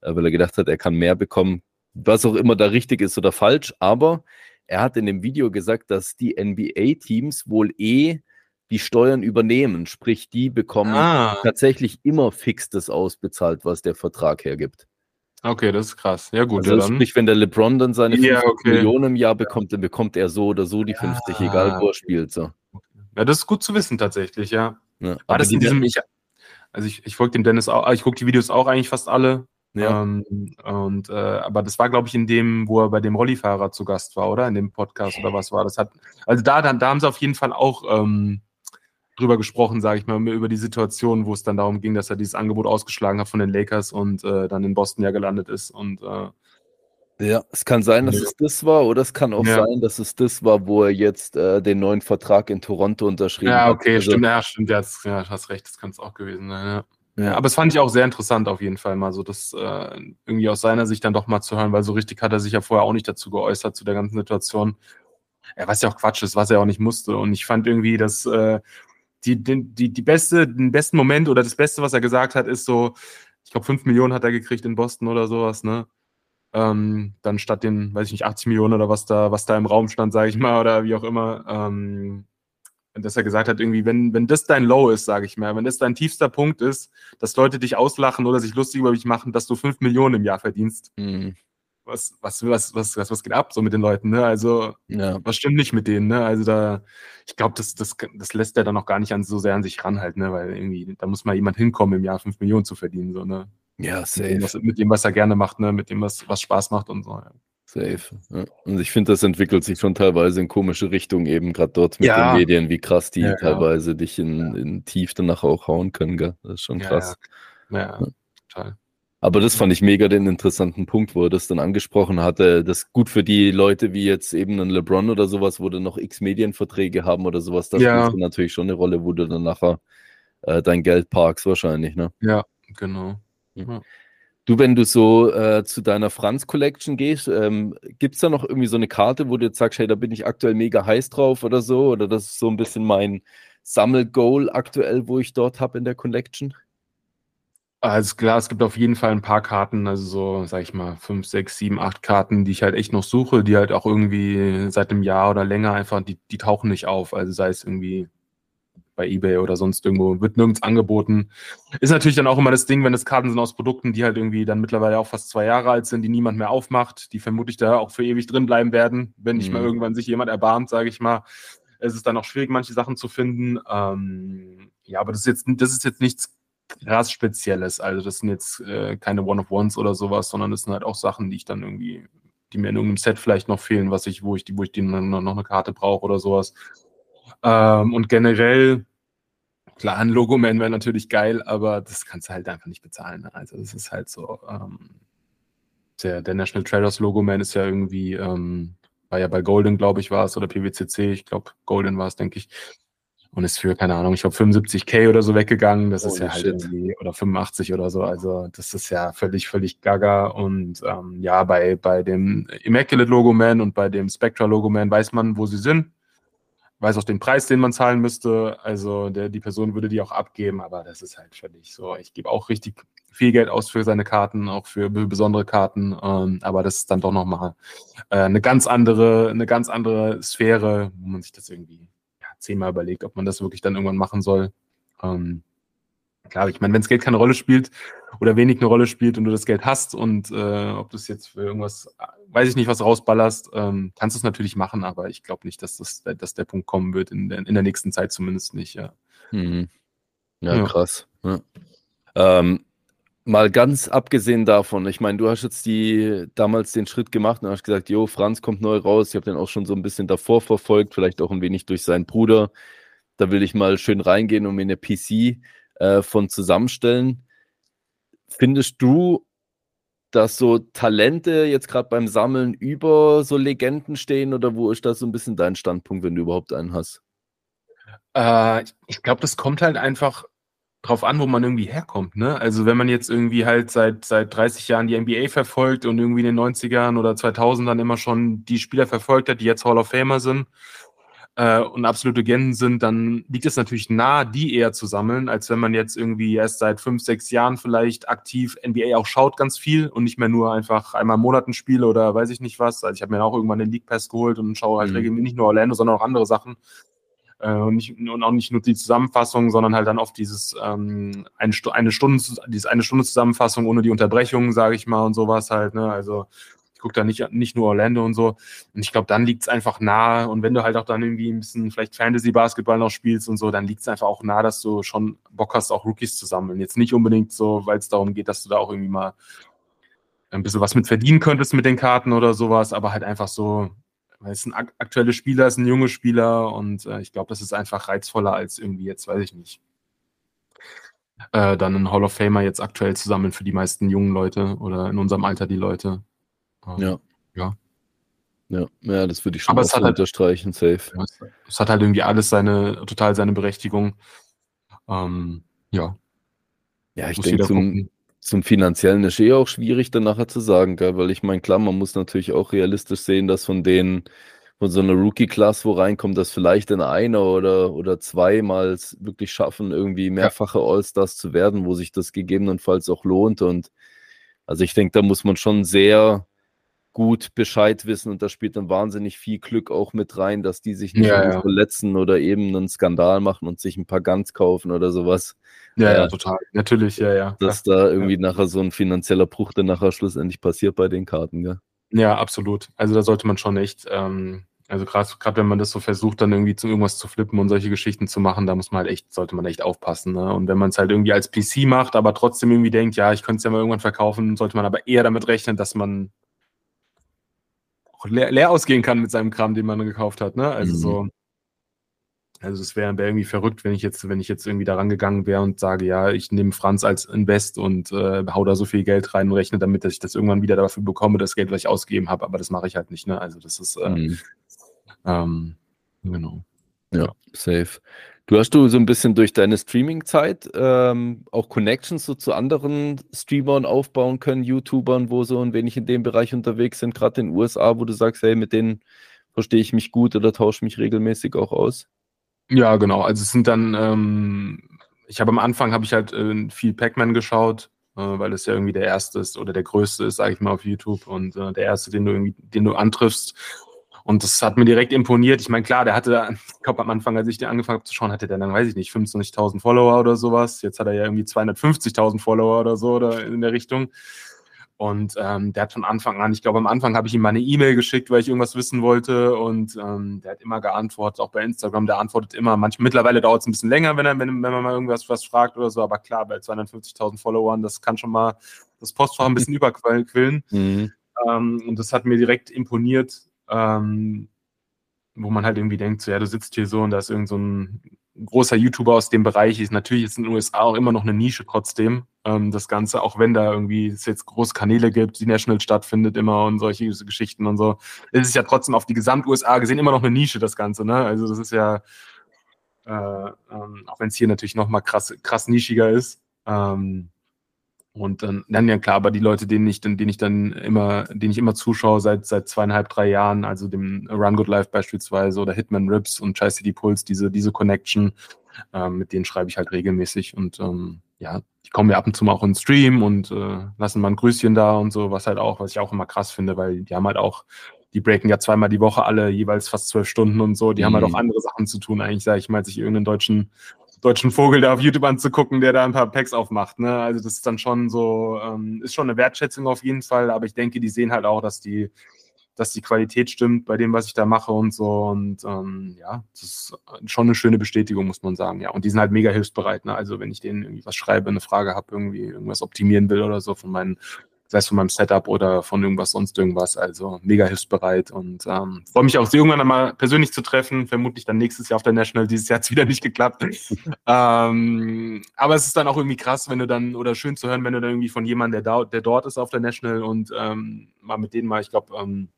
äh, weil er gedacht hat, er kann mehr bekommen. Was auch immer da richtig ist oder falsch. Aber er hat in dem Video gesagt, dass die NBA-Teams wohl eh die Steuern übernehmen. Sprich, die bekommen ah. tatsächlich immer fix das ausbezahlt, was der Vertrag hergibt. Okay, das ist krass. Ja, gut. Also, ja, sprich, wenn der LeBron dann seine 50 ja, okay. Millionen im Jahr bekommt, dann bekommt er so oder so die 50, ja. egal wo er spielt. So. Ja, das ist gut zu wissen tatsächlich, ja. War das in diesem, ich, also ich, ich folge dem Dennis auch, ich gucke die Videos auch eigentlich fast alle. Ja. Ähm, und, äh, aber das war, glaube ich, in dem, wo er bei dem Rollifahrer zu Gast war, oder? In dem Podcast oder was war das? Hat, also da, da, da haben sie auf jeden Fall auch ähm, drüber gesprochen, sage ich mal, über die Situation, wo es dann darum ging, dass er dieses Angebot ausgeschlagen hat von den Lakers und äh, dann in Boston ja gelandet ist. Und äh, ja, es kann sein, dass ja. es das war, oder es kann auch ja. sein, dass es das war, wo er jetzt äh, den neuen Vertrag in Toronto unterschrieben hat. Ja, okay, also, stimmt, ja, stimmt, ja, das, ja, hast recht, das kann es auch gewesen sein, ja. Ja, aber es fand ich auch sehr interessant auf jeden Fall mal so, das äh, irgendwie aus seiner Sicht dann doch mal zu hören, weil so richtig hat er sich ja vorher auch nicht dazu geäußert, zu der ganzen Situation. Ja, was ja auch Quatsch ist, was er auch nicht musste. Und ich fand irgendwie, dass äh, die, die, die beste, den besten Moment oder das Beste, was er gesagt hat, ist so, ich glaube, 5 Millionen hat er gekriegt in Boston oder sowas, ne? Ähm, dann statt den, weiß ich nicht, 80 Millionen oder was da, was da im Raum stand, sage ich mal, oder wie auch immer, ähm, dass er gesagt hat, irgendwie, wenn, wenn das dein Low ist, sage ich mal, wenn das dein tiefster Punkt ist, dass Leute dich auslachen oder sich lustig über dich machen, dass du 5 Millionen im Jahr verdienst, mhm. Was, was, was, was, was, was geht ab so mit den Leuten, ne? Also, ja. was stimmt nicht mit denen, ne? Also da, ich glaube, das, das, das lässt er dann auch gar nicht an, so sehr an sich ranhalten, ne? Weil irgendwie, da muss mal jemand hinkommen, im Jahr fünf Millionen zu verdienen, so, ne? Ja, safe. Mit dem, was, mit dem, was er gerne macht, ne? Mit dem, was, was Spaß macht und so, ja. Safe. Ja. Und ich finde, das entwickelt sich schon teilweise in komische Richtungen, eben gerade dort mit ja. den Medien, wie krass die ja, teilweise dich in, in Tief danach auch hauen können, gell? Das ist schon krass. Ja, total. Aber das fand ich mega den interessanten Punkt, wo er das dann angesprochen hatte. Das gut für die Leute wie jetzt eben ein LeBron oder sowas, wo du noch x Medienverträge haben oder sowas. Das ja. spielt natürlich schon eine Rolle, wo du dann nachher äh, dein Geld parkst wahrscheinlich, ne? Ja, genau. Ja. Du, wenn du so äh, zu deiner Franz Collection gehst, ähm, gibt es da noch irgendwie so eine Karte, wo du jetzt sagst, hey, da bin ich aktuell mega heiß drauf oder so? Oder das ist so ein bisschen mein Sammelgoal aktuell, wo ich dort habe in der Collection? Also klar, es gibt auf jeden Fall ein paar Karten, also so, sag ich mal, fünf, sechs, sieben, acht Karten, die ich halt echt noch suche, die halt auch irgendwie seit einem Jahr oder länger einfach, die, die tauchen nicht auf. Also sei es irgendwie bei Ebay oder sonst irgendwo, wird nirgends angeboten. Ist natürlich dann auch immer das Ding, wenn es Karten sind aus Produkten, die halt irgendwie dann mittlerweile auch fast zwei Jahre alt sind, die niemand mehr aufmacht, die vermutlich da auch für ewig drin bleiben werden, wenn nicht mhm. mal irgendwann sich jemand erbarmt, sage ich mal. Es ist dann auch schwierig, manche Sachen zu finden. Ähm, ja, aber das ist jetzt, das ist jetzt nichts krass Spezielles. Also das sind jetzt äh, keine One-of-Ones oder sowas, sondern das sind halt auch Sachen, die ich dann irgendwie, die mir in irgendeinem Set vielleicht noch fehlen, was ich, wo ich die, wo ich die noch, eine Karte brauche oder sowas. Ähm, und generell, klar, ein Logoman wäre natürlich geil, aber das kannst du halt einfach nicht bezahlen. Ne? Also das ist halt so. Ähm, der, der National Traders Logoman ist ja irgendwie, ähm, war ja bei Golden, glaube ich, war es, oder PWCC, ich glaube, Golden war es, denke ich und ist für, keine Ahnung, ich glaube 75k oder so weggegangen. Das Holy ist ja halt shit. irgendwie, oder 85 oder so. Also das ist ja völlig, völlig gaga. Und ähm, ja, bei, bei dem Immaculate Logo Man und bei dem Spectra Logo Man weiß man, wo sie sind. Weiß auch den Preis, den man zahlen müsste. Also der, die Person würde die auch abgeben, aber das ist halt völlig so. Ich gebe auch richtig viel Geld aus für seine Karten, auch für besondere Karten. Ähm, aber das ist dann doch nochmal äh, eine ganz andere, eine ganz andere Sphäre, wo man sich das irgendwie zehnmal überlegt, ob man das wirklich dann irgendwann machen soll. Ähm, klar, ich meine, wenn das Geld keine Rolle spielt oder wenig eine Rolle spielt und du das Geld hast und äh, ob du es jetzt für irgendwas, weiß ich nicht, was rausballerst, ähm, kannst du es natürlich machen, aber ich glaube nicht, dass, das, dass der Punkt kommen wird, in der, in der nächsten Zeit zumindest nicht, ja. Mhm. Ja, ja, krass. Ja. Ähm, Mal ganz abgesehen davon, ich meine, du hast jetzt die damals den Schritt gemacht und hast gesagt, jo, Franz kommt neu raus. Ich habe den auch schon so ein bisschen davor verfolgt, vielleicht auch ein wenig durch seinen Bruder. Da will ich mal schön reingehen und mir eine PC äh, von zusammenstellen. Findest du, dass so Talente jetzt gerade beim Sammeln über so Legenden stehen oder wo ist da so ein bisschen dein Standpunkt, wenn du überhaupt einen hast? Äh, ich glaube, das kommt halt einfach drauf an, wo man irgendwie herkommt. Ne? Also wenn man jetzt irgendwie halt seit, seit 30 Jahren die NBA verfolgt und irgendwie in den 90ern oder 2000ern immer schon die Spieler verfolgt hat, die jetzt Hall of Famer sind äh, und absolute Legenden sind, dann liegt es natürlich nahe, die eher zu sammeln, als wenn man jetzt irgendwie erst seit fünf, sechs Jahren vielleicht aktiv NBA auch schaut ganz viel und nicht mehr nur einfach einmal im Monat ein Spiel oder weiß ich nicht was. Also ich habe mir auch irgendwann den League Pass geholt und schaue halt mhm. regelmäßig nicht nur Orlando, sondern auch andere Sachen und, nicht, und auch nicht nur die Zusammenfassung, sondern halt dann oft dieses ähm, eine, eine Stunde, diese eine Stunde Zusammenfassung ohne die Unterbrechung, sage ich mal, und sowas halt. Ne? Also ich gucke da nicht, nicht nur Orlando und so. Und ich glaube, dann liegt es einfach nahe. Und wenn du halt auch dann irgendwie ein bisschen vielleicht Fantasy-Basketball noch spielst und so, dann liegt es einfach auch nahe, dass du schon Bock hast, auch Rookies zu sammeln. Jetzt nicht unbedingt so, weil es darum geht, dass du da auch irgendwie mal ein bisschen was mit verdienen könntest mit den Karten oder sowas, aber halt einfach so, weil es ein aktueller Spieler ist, ein junger Spieler und äh, ich glaube, das ist einfach reizvoller als irgendwie jetzt, weiß ich nicht, äh, dann einen Hall of Famer jetzt aktuell zu sammeln für die meisten jungen Leute oder in unserem Alter die Leute. Ähm, ja. Ja. Ja, ja, das würde ich schon Aber es hat halt, unterstreichen, safe. Ja, es hat halt irgendwie alles seine, total seine Berechtigung. Ähm, ja. Ja, ich denke, zum, zum Finanziellen ist eh auch schwierig, dann nachher zu sagen, gell? weil ich meine, klar, man muss natürlich auch realistisch sehen, dass von denen, von so einer Rookie-Class, wo reinkommt, dass vielleicht in einer oder, oder zweimal wirklich schaffen, irgendwie mehrfache. All-Stars zu werden, wo sich das gegebenenfalls auch lohnt. Und also ich denke, da muss man schon sehr gut Bescheid wissen und da spielt dann wahnsinnig viel Glück auch mit rein, dass die sich nicht ja, ja. verletzen oder eben einen Skandal machen und sich ein paar Guns kaufen oder sowas. Ja, ja, ja total. Natürlich, ja, ja. Dass da irgendwie nachher so ein finanzieller Bruch dann nachher schlussendlich passiert bei den Karten, ja. Ja, absolut. Also da sollte man schon echt, ähm, also gerade wenn man das so versucht, dann irgendwie zu irgendwas zu flippen und solche Geschichten zu machen, da muss man halt echt, sollte man echt aufpassen. Ne? Und wenn man es halt irgendwie als PC macht, aber trotzdem irgendwie denkt, ja, ich könnte es ja mal irgendwann verkaufen, sollte man aber eher damit rechnen, dass man auch leer, leer ausgehen kann mit seinem Kram, den man gekauft hat. Ne? Also mhm. so also es wäre wär irgendwie verrückt, wenn ich jetzt, wenn ich jetzt irgendwie daran gegangen wäre und sage, ja, ich nehme Franz als Invest und äh, hau da so viel Geld rein und rechne damit, dass ich das irgendwann wieder dafür bekomme, das Geld, was ich ausgegeben habe. Aber das mache ich halt nicht. Ne? Also das ist äh, mhm. ähm, genau. Ja, safe. Du hast du so ein bisschen durch deine Streaming-Zeit ähm, auch Connections so zu anderen Streamern aufbauen können, YouTubern, wo so ein wenig in dem Bereich unterwegs sind, gerade in den USA, wo du sagst, hey, mit denen verstehe ich mich gut oder tausche mich regelmäßig auch aus? Ja, genau. Also es sind dann, ähm, ich habe am Anfang habe ich halt äh, viel Pac-Man geschaut, äh, weil es ja irgendwie der erste ist oder der größte ist, sage ich mal, auf YouTube und äh, der erste, den du irgendwie, den du antriffst. Und das hat mir direkt imponiert. Ich meine, klar, der hatte, ich glaube, am Anfang, als ich den angefangen habe zu schauen, hatte der dann, weiß ich nicht, 25.000 Follower oder sowas. Jetzt hat er ja irgendwie 250.000 Follower oder so oder in der Richtung. Und ähm, der hat von Anfang an, ich glaube, am Anfang habe ich ihm mal eine E-Mail geschickt, weil ich irgendwas wissen wollte. Und ähm, der hat immer geantwortet, auch bei Instagram, der antwortet immer. Manchmal, mittlerweile dauert es ein bisschen länger, wenn, er, wenn, wenn man mal irgendwas was fragt oder so. Aber klar, bei 250.000 Followern, das kann schon mal das Postfach ein bisschen überquillen. Mhm. Ähm, und das hat mir direkt imponiert, ähm, wo man halt irgendwie denkt, so, ja, du sitzt hier so und da ist irgend so ein großer YouTuber aus dem Bereich ist. Natürlich ist in den USA auch immer noch eine Nische trotzdem, ähm, das Ganze, auch wenn da irgendwie es jetzt große Kanäle gibt, die National stattfindet immer und solche Geschichten und so. Es ist ja trotzdem auf die Gesamt-USA gesehen immer noch eine Nische, das Ganze, ne? Also das ist ja, äh, ähm, auch wenn es hier natürlich noch mal krass, krass nischiger ist. Ähm, und dann, dann ja klar, aber die Leute, denen ich, denen ich dann immer, denen ich immer zuschaue seit, seit zweieinhalb, drei Jahren, also dem Run Good Life beispielsweise oder Hitman Rips und Chai City Pulse, diese, diese Connection, ähm, mit denen schreibe ich halt regelmäßig und ähm, ja, die kommen ja ab und zu mal auch in Stream und äh, lassen mal ein Grüßchen da und so, was halt auch, was ich auch immer krass finde, weil die haben halt auch, die breaken ja zweimal die Woche alle jeweils fast zwölf Stunden und so, die mhm. haben halt auch mhm. andere Sachen zu tun, eigentlich, sage ich mal, als sich irgendeinen deutschen deutschen Vogel da auf YouTube anzugucken, der da ein paar Packs aufmacht. Ne? Also das ist dann schon so, ähm, ist schon eine Wertschätzung auf jeden Fall, aber ich denke, die sehen halt auch, dass die, dass die Qualität stimmt bei dem, was ich da mache und so. Und ähm, ja, das ist schon eine schöne Bestätigung, muss man sagen. Ja, und die sind halt mega hilfsbereit. Ne? Also wenn ich denen irgendwie was schreibe, eine Frage habe, irgendwie irgendwas optimieren will oder so von meinen sei es von meinem Setup oder von irgendwas sonst irgendwas. Also mega hilfsbereit und ähm, freue mich auch, sie irgendwann einmal persönlich zu treffen. Vermutlich dann nächstes Jahr auf der National. Dieses Jahr hat es wieder nicht geklappt. ähm, aber es ist dann auch irgendwie krass, wenn du dann, oder schön zu hören, wenn du dann irgendwie von jemandem, der, da, der dort ist auf der National und ähm, mal mit denen mal, ich glaube, ähm,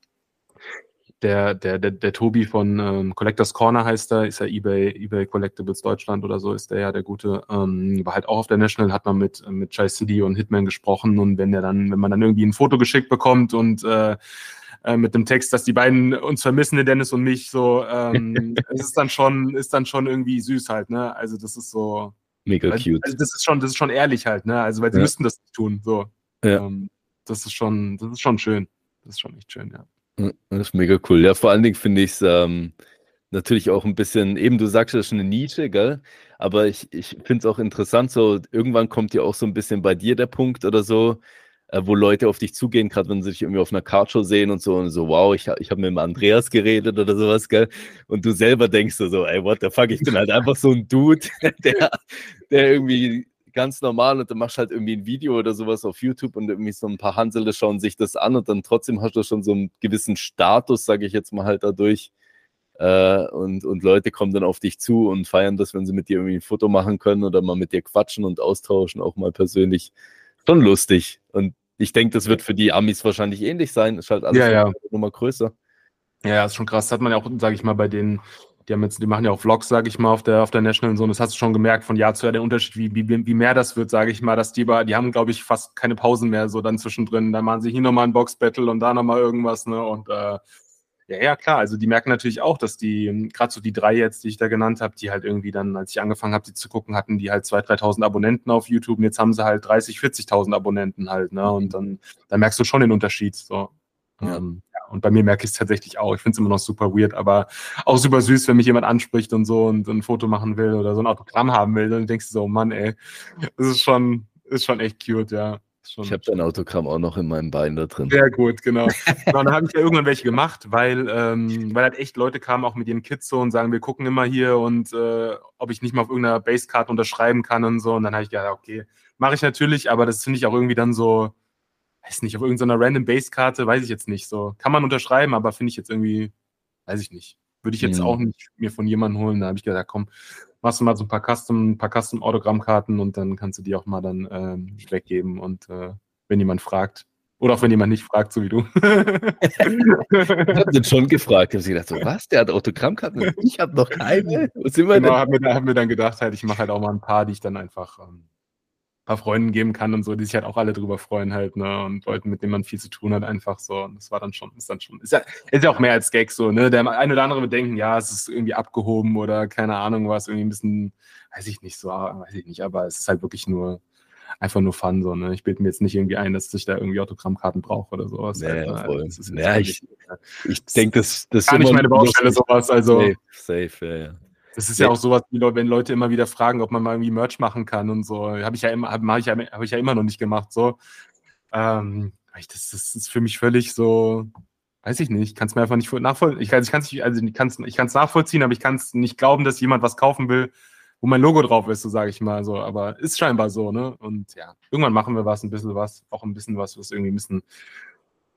der, der, der, der Tobi von ähm, Collectors Corner heißt er, ist ja eBay, eBay Collectibles Deutschland oder so, ist der ja der gute, ähm, war halt auch auf der National, hat man mit, mit Chai City und Hitman gesprochen und wenn der dann, wenn man dann irgendwie ein Foto geschickt bekommt und äh, äh mit dem Text, dass die beiden uns vermissen, der Dennis und mich, so, ähm, es ist dann schon, ist dann schon irgendwie süß halt, ne? Also das ist so. Mega cute. Also das ist schon, das ist schon ehrlich halt, ne? Also weil sie ja. müssten das nicht tun, so. Ja. Ähm, das ist schon, das ist schon schön. Das ist schon echt schön, ja. Das ist mega cool. Ja, vor allen Dingen finde ich es ähm, natürlich auch ein bisschen, eben du sagst, das ist eine Nische, gell? Aber ich, ich finde es auch interessant, so irgendwann kommt ja auch so ein bisschen bei dir der Punkt oder so, äh, wo Leute auf dich zugehen, gerade wenn sie dich irgendwie auf einer Cardshow sehen und so und so, wow, ich, ich habe mit dem Andreas geredet oder sowas, gell? Und du selber denkst so, ey, what the fuck, ich bin halt einfach so ein Dude, der, der irgendwie ganz normal und du machst halt irgendwie ein Video oder sowas auf YouTube und irgendwie so ein paar Hansele schauen sich das an und dann trotzdem hast du schon so einen gewissen Status, sage ich jetzt mal halt dadurch. Äh, und, und Leute kommen dann auf dich zu und feiern das, wenn sie mit dir irgendwie ein Foto machen können oder mal mit dir quatschen und austauschen, auch mal persönlich. Schon lustig. Und ich denke, das wird für die Amis wahrscheinlich ähnlich sein. Ist halt alles ja, ja. nochmal größer. Ja, ist schon krass. Das hat man ja auch, sage ich mal, bei den die haben jetzt, die machen ja auch Vlogs, sage ich mal, auf der, auf der National und. Und das hast du schon gemerkt von Jahr zu Jahr, der Unterschied, wie, wie, wie mehr das wird, sage ich mal, dass die, die haben, glaube ich, fast keine Pausen mehr so dann zwischendrin. Dann machen sie hier nochmal ein Box-Battle und da nochmal irgendwas, ne? Und äh, ja, ja, klar. Also die merken natürlich auch, dass die, gerade so die drei jetzt, die ich da genannt habe, die halt irgendwie dann, als ich angefangen habe, die zu gucken, hatten die halt 2.000, 3.000 Abonnenten auf YouTube und jetzt haben sie halt 30, 40.000 Abonnenten halt, ne? Und dann, dann merkst du schon den Unterschied. So. Ja. Ähm, und bei mir merke ich es tatsächlich auch. Ich finde es immer noch super weird, aber auch super süß, wenn mich jemand anspricht und so und ein Foto machen will oder so ein Autogramm haben will. Dann denkst du so, oh Mann, ey, das ist schon, ist schon echt cute, ja. Schon ich habe dein Autogramm auch noch in meinem Bein da drin. Sehr gut, genau. genau dann habe ich ja irgendwann welche gemacht, weil, ähm, weil halt echt Leute kamen auch mit ihren Kids so und sagen, wir gucken immer hier und äh, ob ich nicht mal auf irgendeiner Basecard unterschreiben kann und so. Und dann habe ich gedacht, okay, mache ich natürlich, aber das finde ich auch irgendwie dann so, weiß nicht, auf irgendeiner random Basekarte, weiß ich jetzt nicht. So kann man unterschreiben, aber finde ich jetzt irgendwie, weiß ich nicht. Würde ich jetzt mhm. auch nicht mir von jemandem holen. Da habe ich gedacht, komm, machst du mal so ein paar Custom, ein paar Custom Autogrammkarten und dann kannst du die auch mal dann ähm, weggeben und äh, wenn jemand fragt. Oder auch wenn jemand nicht fragt, so wie du. ich habe den schon gefragt. Ich habe gedacht, so, was? Der hat Autogrammkarten? Ich habe noch keine. Was sind wir genau, denn? Hab mir, hab mir dann gedacht, halt, ich mache halt auch mal ein paar, die ich dann einfach ähm, paar Freunden geben kann und so, die sich halt auch alle drüber freuen halt, ne? Und Leuten, mit denen man viel zu tun hat, einfach so. Und das war dann schon, ist dann schon, ist ja, ist ja auch mehr als Gag so, ne? Der eine oder andere wird denken, ja, es ist irgendwie abgehoben oder keine Ahnung was, irgendwie ein bisschen, weiß ich nicht so, weiß ich nicht, aber es ist halt wirklich nur, einfach nur Fun, so, ne? Ich bilde mir jetzt nicht irgendwie ein, dass ich da irgendwie Autogrammkarten brauche oder sowas. Nee, halt, ne? voll. Also, ja, ich, ich denke, das, das ist gar nicht meine Baustelle, sowas, also. Safe, safe, ja, ja. Das ist ja, auch sowas, wie wenn Leute immer wieder fragen, ob man mal irgendwie Merch machen kann und so. Habe ich ja immer, habe ich, ja, hab ich ja immer noch nicht gemacht. So. Ähm, das, das ist für mich völlig so, weiß ich nicht, kann es mir einfach nicht nachvollziehen. Ich, also ich kann es also ich kann's nachvollziehen, aber ich kann es nicht glauben, dass jemand was kaufen will, wo mein Logo drauf ist, so sage ich mal so. Aber ist scheinbar so, ne? Und ja, irgendwann machen wir was, ein bisschen was, auch ein bisschen was, was irgendwie ein bisschen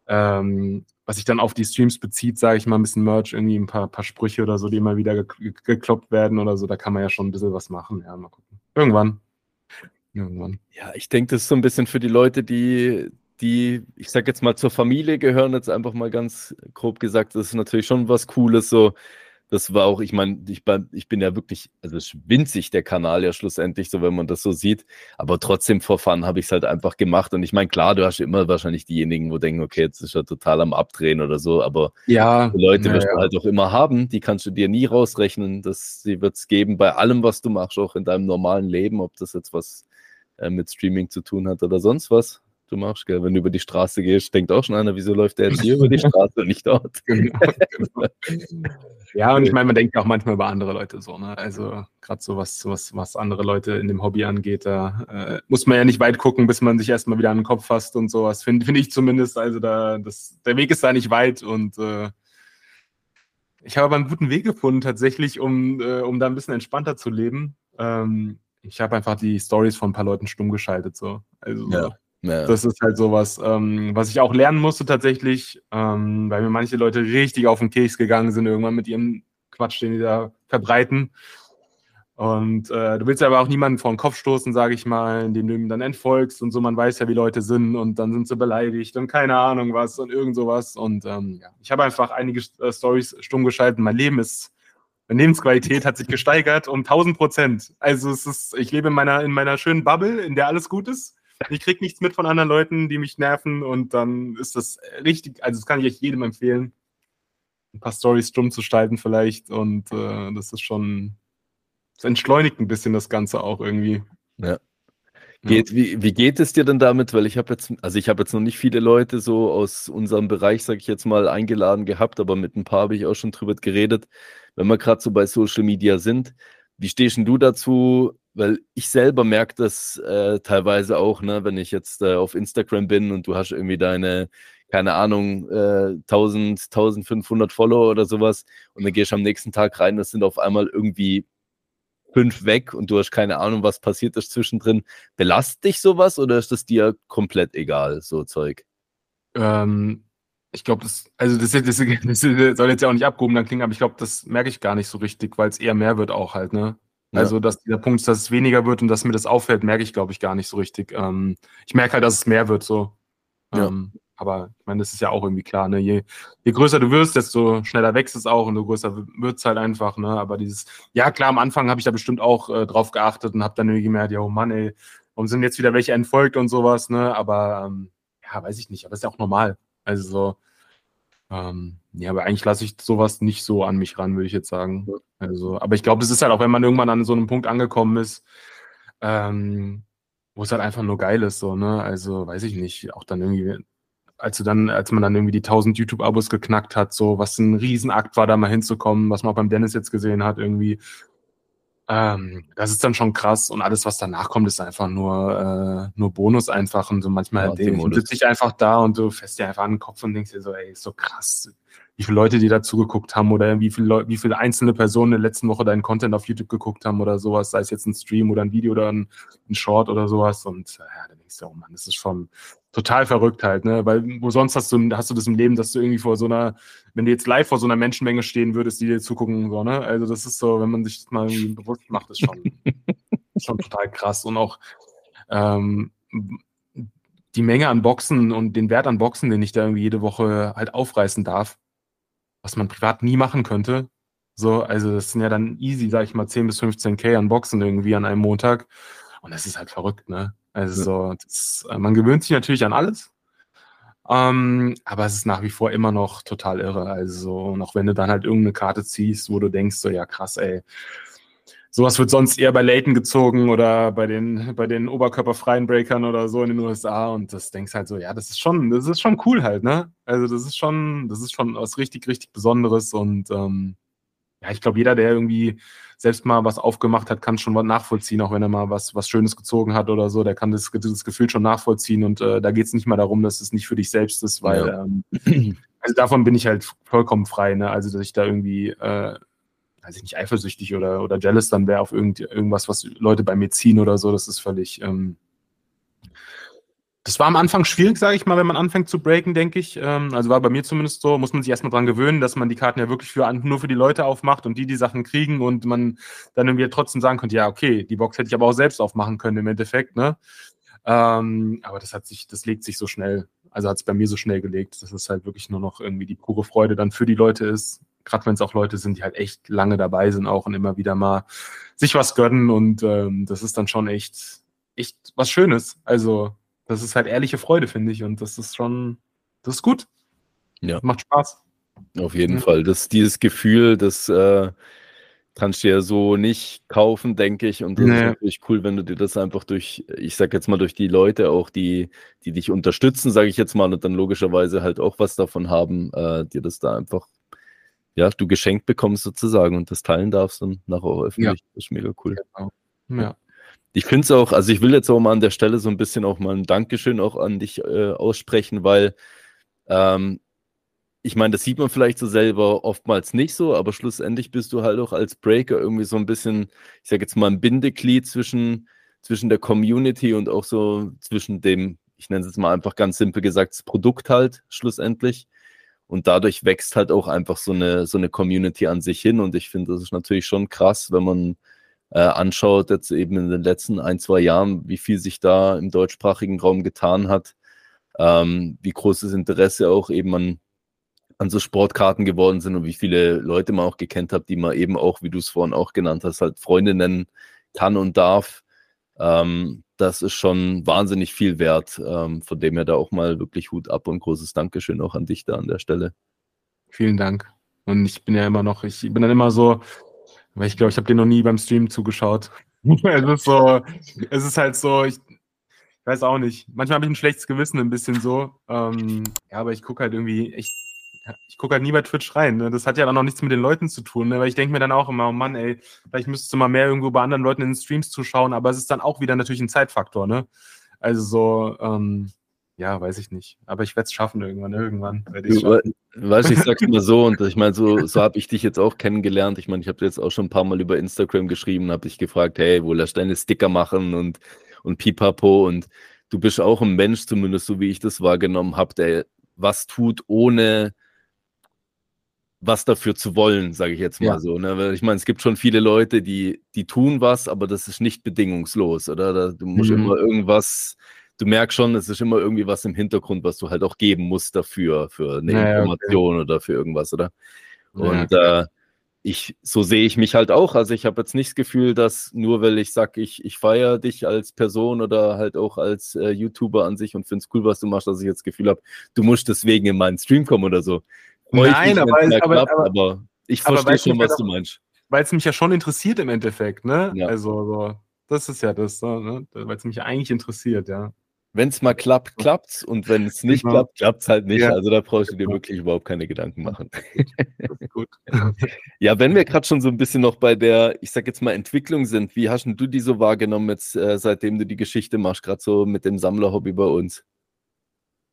ähm, was sich dann auf die Streams bezieht, sage ich mal, ein bisschen Merch, irgendwie ein paar, paar Sprüche oder so, die immer wieder ge gekloppt werden oder so, da kann man ja schon ein bisschen was machen. Ja, mal gucken. Irgendwann. Irgendwann. Ja, ich denke, das ist so ein bisschen für die Leute, die, die, ich sag jetzt mal, zur Familie gehören, jetzt einfach mal ganz grob gesagt, das ist natürlich schon was Cooles, so das war auch, ich meine, ich, ich, bin ja wirklich, also es ist winzig der Kanal ja schlussendlich, so wenn man das so sieht. Aber trotzdem vor Fun habe ich es halt einfach gemacht. Und ich meine, klar, du hast immer wahrscheinlich diejenigen, wo denken, okay, jetzt ist er total am Abdrehen oder so. Aber ja, die Leute ja, wirst du halt auch immer haben, die kannst du dir nie rausrechnen. Das, sie wird es geben bei allem, was du machst, auch in deinem normalen Leben, ob das jetzt was äh, mit Streaming zu tun hat oder sonst was du machst, gell? Wenn du über die Straße gehst, denkt auch schon einer, wieso läuft der jetzt hier über die Straße und nicht dort? Genau, genau. Ja, und ich meine, man denkt auch manchmal über andere Leute so, ne? Also gerade so was, was, was andere Leute in dem Hobby angeht, da äh, muss man ja nicht weit gucken, bis man sich erstmal wieder an den Kopf fasst und sowas. Finde find ich zumindest. Also da, das, der Weg ist da nicht weit und äh, ich habe aber einen guten Weg gefunden, tatsächlich, um, äh, um da ein bisschen entspannter zu leben. Ähm, ich habe einfach die Stories von ein paar Leuten stumm geschaltet. So. Also ja. Ja. Das ist halt sowas, ähm, was ich auch lernen musste tatsächlich, ähm, weil mir manche Leute richtig auf den Keks gegangen sind, irgendwann mit ihrem Quatsch, den die da verbreiten. Und äh, du willst ja aber auch niemanden vor den Kopf stoßen, sage ich mal, indem du ihm dann entfolgst und so. Man weiß ja, wie Leute sind und dann sind sie beleidigt und keine Ahnung was und irgend sowas. Und ähm, ja, ich habe einfach einige äh, Stories stumm geschalten. Mein Leben ist, meine Lebensqualität hat sich gesteigert um 1000 Prozent. Also es ist, ich lebe in meiner, in meiner schönen Bubble, in der alles gut ist ich kriege nichts mit von anderen Leuten, die mich nerven und dann ist das richtig, also das kann ich echt jedem empfehlen, ein paar Stories stumm zu gestalten vielleicht und äh, das ist schon, das entschleunigt ein bisschen das Ganze auch irgendwie. Ja. Geht, wie, wie geht es dir denn damit? Weil ich habe jetzt, also ich habe jetzt noch nicht viele Leute so aus unserem Bereich, sage ich jetzt mal, eingeladen gehabt, aber mit ein paar habe ich auch schon drüber geredet. Wenn wir gerade so bei Social Media sind, wie stehst du dazu, weil ich selber merke das äh, teilweise auch, ne, wenn ich jetzt äh, auf Instagram bin und du hast irgendwie deine, keine Ahnung, äh, 1000, 1500 Follower oder sowas und dann gehst du am nächsten Tag rein, das sind auf einmal irgendwie fünf weg und du hast keine Ahnung, was passiert ist zwischendrin. Belastet dich sowas oder ist das dir komplett egal, so Zeug? Ähm, ich glaube, das, also das, das, das, soll jetzt ja auch nicht abgehoben dann klingen, aber ich glaube, das merke ich gar nicht so richtig, weil es eher mehr wird auch halt, ne? Also, dass dieser Punkt, dass es weniger wird und dass mir das auffällt, merke ich, glaube ich, gar nicht so richtig. Ähm, ich merke halt, dass es mehr wird so. Ja. Ähm, aber ich meine, das ist ja auch irgendwie klar, ne? Je, je größer du wirst, desto schneller wächst es auch und desto größer wird es halt einfach, ne? Aber dieses, ja klar, am Anfang habe ich da bestimmt auch äh, drauf geachtet und habe dann irgendwie gemerkt, ja, oh Mann, ey, warum sind jetzt wieder welche entfolgt und sowas, ne? Aber ähm, ja, weiß ich nicht, aber ist ja auch normal. Also so, ähm, ja, aber eigentlich lasse ich sowas nicht so an mich ran, würde ich jetzt sagen. Also, aber ich glaube, das ist halt auch, wenn man irgendwann an so einem Punkt angekommen ist, ähm, wo es halt einfach nur geil ist, so, ne? Also, weiß ich nicht, auch dann irgendwie, als du dann, als man dann irgendwie die 1000 YouTube-Abos geknackt hat, so, was ein Riesenakt war, da mal hinzukommen, was man auch beim Dennis jetzt gesehen hat, irgendwie. Ähm, das ist dann schon krass und alles, was danach kommt, ist einfach nur, äh, nur Bonus einfach und so manchmal ja, halt, sitze ich einfach da und du fährst dir einfach an den Kopf und denkst dir so, ey, ist so krass, wie viele Leute die da zugeguckt haben oder wie viele, wie viele einzelne Personen in der letzten Woche deinen Content auf YouTube geguckt haben oder sowas, sei es jetzt ein Stream oder ein Video oder ein, ein Short oder sowas und ja, dann denkst du, oh Mann, das ist schon total verrückt halt, ne, weil wo sonst hast du, hast du das im Leben, dass du irgendwie vor so einer, wenn du jetzt live vor so einer Menschenmenge stehen würdest, die dir zugucken, so, ne, also das ist so, wenn man sich das mal bewusst macht, ist schon, schon total krass und auch, ähm, die Menge an Boxen und den Wert an Boxen, den ich da irgendwie jede Woche halt aufreißen darf, was man privat nie machen könnte. So, also das sind ja dann easy, sag ich mal, 10 bis 15k an Boxen irgendwie an einem Montag. Und das ist halt verrückt, ne? Also so, das, äh, man gewöhnt sich natürlich an alles. Ähm, aber es ist nach wie vor immer noch total irre. Also, noch wenn du dann halt irgendeine Karte ziehst, wo du denkst, so, ja krass, ey, sowas wird sonst eher bei Layton gezogen oder bei den, bei den oberkörperfreien Breakern oder so in den USA und das denkst halt so, ja, das ist schon, das ist schon cool halt, ne? Also das ist schon, das ist schon was richtig, richtig Besonderes und ähm, ja, ich glaube, jeder, der irgendwie selbst mal was aufgemacht hat, kann schon was nachvollziehen, auch wenn er mal was, was Schönes gezogen hat oder so, der kann das, das Gefühl schon nachvollziehen und äh, da geht es nicht mal darum, dass es nicht für dich selbst ist, weil ja. ähm, also davon bin ich halt vollkommen frei, ne? Also dass ich da irgendwie äh, weiß ich nicht, eifersüchtig oder, oder jealous dann wäre auf irgend, irgendwas, was Leute bei mir ziehen oder so. Das ist völlig. Ähm, das war am Anfang schwierig, sage ich mal, wenn man anfängt zu breaken, denke ich. Ähm, also war bei mir zumindest so, muss man sich erstmal dran gewöhnen, dass man die Karten ja wirklich für, nur für die Leute aufmacht und die die Sachen kriegen und man dann irgendwie trotzdem sagen könnte, ja, okay, die Box hätte ich aber auch selbst aufmachen können im Endeffekt, ne? Ähm, aber das hat sich, das legt sich so schnell, also hat es bei mir so schnell gelegt, dass es halt wirklich nur noch irgendwie die pure Freude dann für die Leute ist, gerade wenn es auch Leute sind, die halt echt lange dabei sind auch und immer wieder mal sich was gönnen und ähm, das ist dann schon echt, echt was Schönes. Also das ist halt ehrliche Freude, finde ich und das ist schon, das ist gut. Ja. Macht Spaß. Auf jeden ja. Fall. Das, dieses Gefühl, das äh, kannst du ja so nicht kaufen, denke ich. Und das nee. ist natürlich cool, wenn du dir das einfach durch, ich sag jetzt mal, durch die Leute auch, die, die dich unterstützen, sage ich jetzt mal, und dann logischerweise halt auch was davon haben, äh, dir das da einfach ja, du geschenkt bekommst sozusagen und das teilen darfst und nachher auch öffentlich. Ja. Das ist mega cool. Genau. Ja. Ich finde es auch, also ich will jetzt auch mal an der Stelle so ein bisschen auch mal ein Dankeschön auch an dich äh, aussprechen, weil ähm, ich meine, das sieht man vielleicht so selber oftmals nicht so, aber schlussendlich bist du halt auch als Breaker irgendwie so ein bisschen, ich sage jetzt mal, ein Bindeglied zwischen, zwischen der Community und auch so zwischen dem, ich nenne es jetzt mal einfach ganz simpel gesagt, das Produkt halt schlussendlich. Und dadurch wächst halt auch einfach so eine, so eine Community an sich hin. Und ich finde, das ist natürlich schon krass, wenn man äh, anschaut, jetzt eben in den letzten ein, zwei Jahren, wie viel sich da im deutschsprachigen Raum getan hat, ähm, wie großes Interesse auch eben an, an so Sportkarten geworden sind und wie viele Leute man auch gekannt hat, die man eben auch, wie du es vorhin auch genannt hast, halt Freunde nennen kann und darf. Ähm, das ist schon wahnsinnig viel wert. Ähm, von dem her da auch mal wirklich Hut ab und großes Dankeschön auch an dich da an der Stelle. Vielen Dank. Und ich bin ja immer noch, ich bin dann immer so, weil ich glaube, ich habe dir noch nie beim Stream zugeschaut. es ist so, es ist halt so, ich, ich weiß auch nicht. Manchmal habe ich ein schlechtes Gewissen, ein bisschen so. Ähm, ja, aber ich gucke halt irgendwie echt ich gucke halt nie bei Twitch rein. Ne? Das hat ja dann auch nichts mit den Leuten zu tun, ne? weil ich denke mir dann auch immer, oh Mann, ey, vielleicht müsstest du mal mehr irgendwo bei anderen Leuten in den Streams zuschauen, aber es ist dann auch wieder natürlich ein Zeitfaktor, ne? Also so, ähm, ja, weiß ich nicht. Aber ich werde es schaffen irgendwann, irgendwann. Du, weißt ich sag's mal so, und ich meine, so, so habe ich dich jetzt auch kennengelernt. Ich meine, ich habe jetzt auch schon ein paar Mal über Instagram geschrieben, habe dich gefragt, hey, wo lässt deine Sticker machen und, und pipapo und du bist auch ein Mensch, zumindest so wie ich das wahrgenommen habe, der was tut, ohne was dafür zu wollen, sage ich jetzt mal ja. so. Ne? Weil ich meine, es gibt schon viele Leute, die, die tun was, aber das ist nicht bedingungslos, oder? Du musst mhm. immer irgendwas, du merkst schon, es ist immer irgendwie was im Hintergrund, was du halt auch geben musst dafür, für eine ja, Information okay. oder für irgendwas, oder? Und ja, äh, ich, so sehe ich mich halt auch. Also ich habe jetzt nicht das Gefühl, dass nur weil ich sage, ich, ich feiere dich als Person oder halt auch als äh, YouTuber an sich und finde es cool, was du machst, dass ich jetzt das Gefühl habe, du musst deswegen in meinen Stream kommen oder so. Nein, aber, aber, klappt, aber, aber, ich verstehe schon, was du meinst. Weil es mich ja schon interessiert im Endeffekt, ne? Ja. Also, so, das ist ja das, ne? weil es mich ja eigentlich interessiert, ja. Wenn es mal klappt, klappt's und wenn es nicht genau. klappt, klappt's halt nicht. Ja. Also da brauchst du dir wirklich überhaupt keine Gedanken machen. Gut. ja, wenn wir gerade schon so ein bisschen noch bei der, ich sag jetzt mal, Entwicklung sind, wie hast du die so wahrgenommen jetzt, äh, seitdem du die Geschichte machst, gerade so mit dem Sammlerhobby bei uns?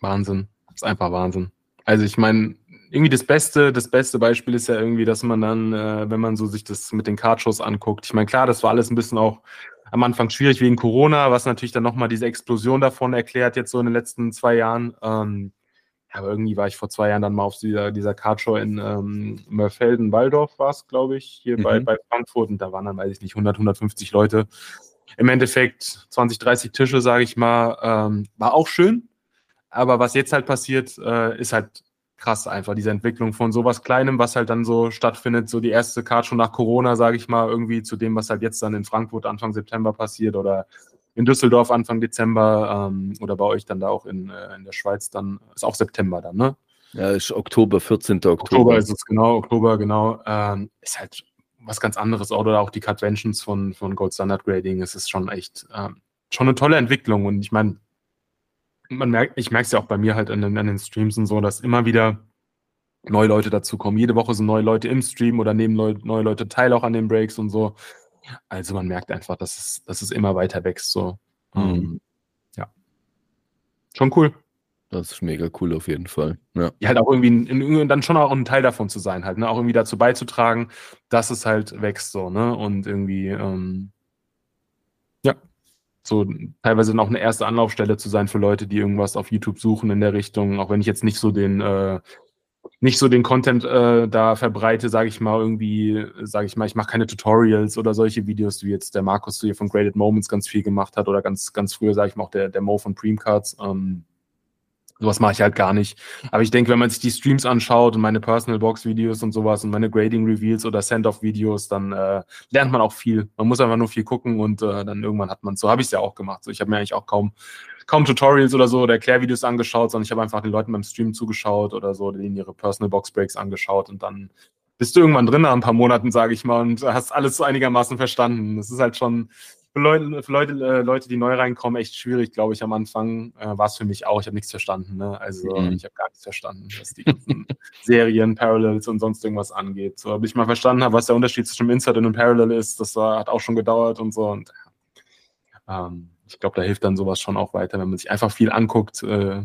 Wahnsinn. Das ist einfach Wahnsinn. Also ich meine, irgendwie das Beste, das beste Beispiel ist ja irgendwie, dass man dann, äh, wenn man so sich das mit den Cardshows anguckt, ich meine, klar, das war alles ein bisschen auch am Anfang schwierig wegen Corona, was natürlich dann nochmal diese Explosion davon erklärt, jetzt so in den letzten zwei Jahren. Ähm, aber irgendwie war ich vor zwei Jahren dann mal auf dieser, dieser Cardshow in ähm, Mörfelden, Waldorf war es, glaube ich, hier mhm. bei, bei Frankfurt. Und da waren dann, weiß ich nicht, 100, 150 Leute. Im Endeffekt 20, 30 Tische, sage ich mal. Ähm, war auch schön. Aber was jetzt halt passiert, äh, ist halt krass einfach, diese Entwicklung von sowas Kleinem, was halt dann so stattfindet, so die erste Card schon nach Corona, sage ich mal, irgendwie zu dem, was halt jetzt dann in Frankfurt Anfang September passiert oder in Düsseldorf Anfang Dezember ähm, oder bei euch dann da auch in, äh, in der Schweiz dann, ist auch September dann, ne? Ja, ist Oktober, 14. Oktober. Oktober ist es, genau, Oktober, genau. Ähm, ist halt was ganz anderes, oder auch die Conventions von, von Gold Standard Grading, es ist schon echt, ähm, schon eine tolle Entwicklung und ich meine, man merkt, ich merke es ja auch bei mir halt an den, an den Streams und so, dass immer wieder neue Leute dazukommen. Jede Woche sind neue Leute im Stream oder nehmen neue, neue Leute teil auch an den Breaks und so. Also man merkt einfach, dass es, dass es immer weiter wächst. So. Mhm. Ähm, ja. Schon cool. Das ist mega cool auf jeden Fall. Ja, ja halt auch irgendwie in, dann schon auch ein Teil davon zu sein, halt, ne? Auch irgendwie dazu beizutragen, dass es halt wächst so, ne? Und irgendwie, ähm, so teilweise noch eine erste Anlaufstelle zu sein für Leute, die irgendwas auf YouTube suchen in der Richtung, auch wenn ich jetzt nicht so den äh, nicht so den Content äh, da verbreite, sage ich mal irgendwie, sage ich mal, ich mache keine Tutorials oder solche Videos, wie jetzt der Markus hier von Graded Moments ganz viel gemacht hat oder ganz ganz früher, sage ich mal, auch der der Mo von Preamcards. Ähm, Sowas mache ich halt gar nicht. Aber ich denke, wenn man sich die Streams anschaut und meine Personal Box Videos und sowas und meine Grading Reveals oder Send-off Videos, dann äh, lernt man auch viel. Man muss einfach nur viel gucken und äh, dann irgendwann hat man So habe ich es ja auch gemacht. So, ich habe mir eigentlich auch kaum kaum Tutorials oder so oder Erklärvideos angeschaut, sondern ich habe einfach den Leuten beim Stream zugeschaut oder so, denen ihre Personal Box Breaks angeschaut und dann bist du irgendwann drin nach ein paar Monaten, sage ich mal, und hast alles so einigermaßen verstanden. Das ist halt schon für Leute, für Leute, äh, Leute, die neu reinkommen, echt schwierig, glaube ich, am Anfang. Äh, War es für mich auch. Ich habe nichts verstanden. Ne? Also mhm. ich habe gar nichts verstanden, was die ganzen Serien, Parallels und sonst irgendwas angeht. So, ob ich mal verstanden habe, was der Unterschied zwischen Insert und Parallel ist, das war, hat auch schon gedauert und so. Und ähm, ich glaube, da hilft dann sowas schon auch weiter, wenn man sich einfach viel anguckt. Äh,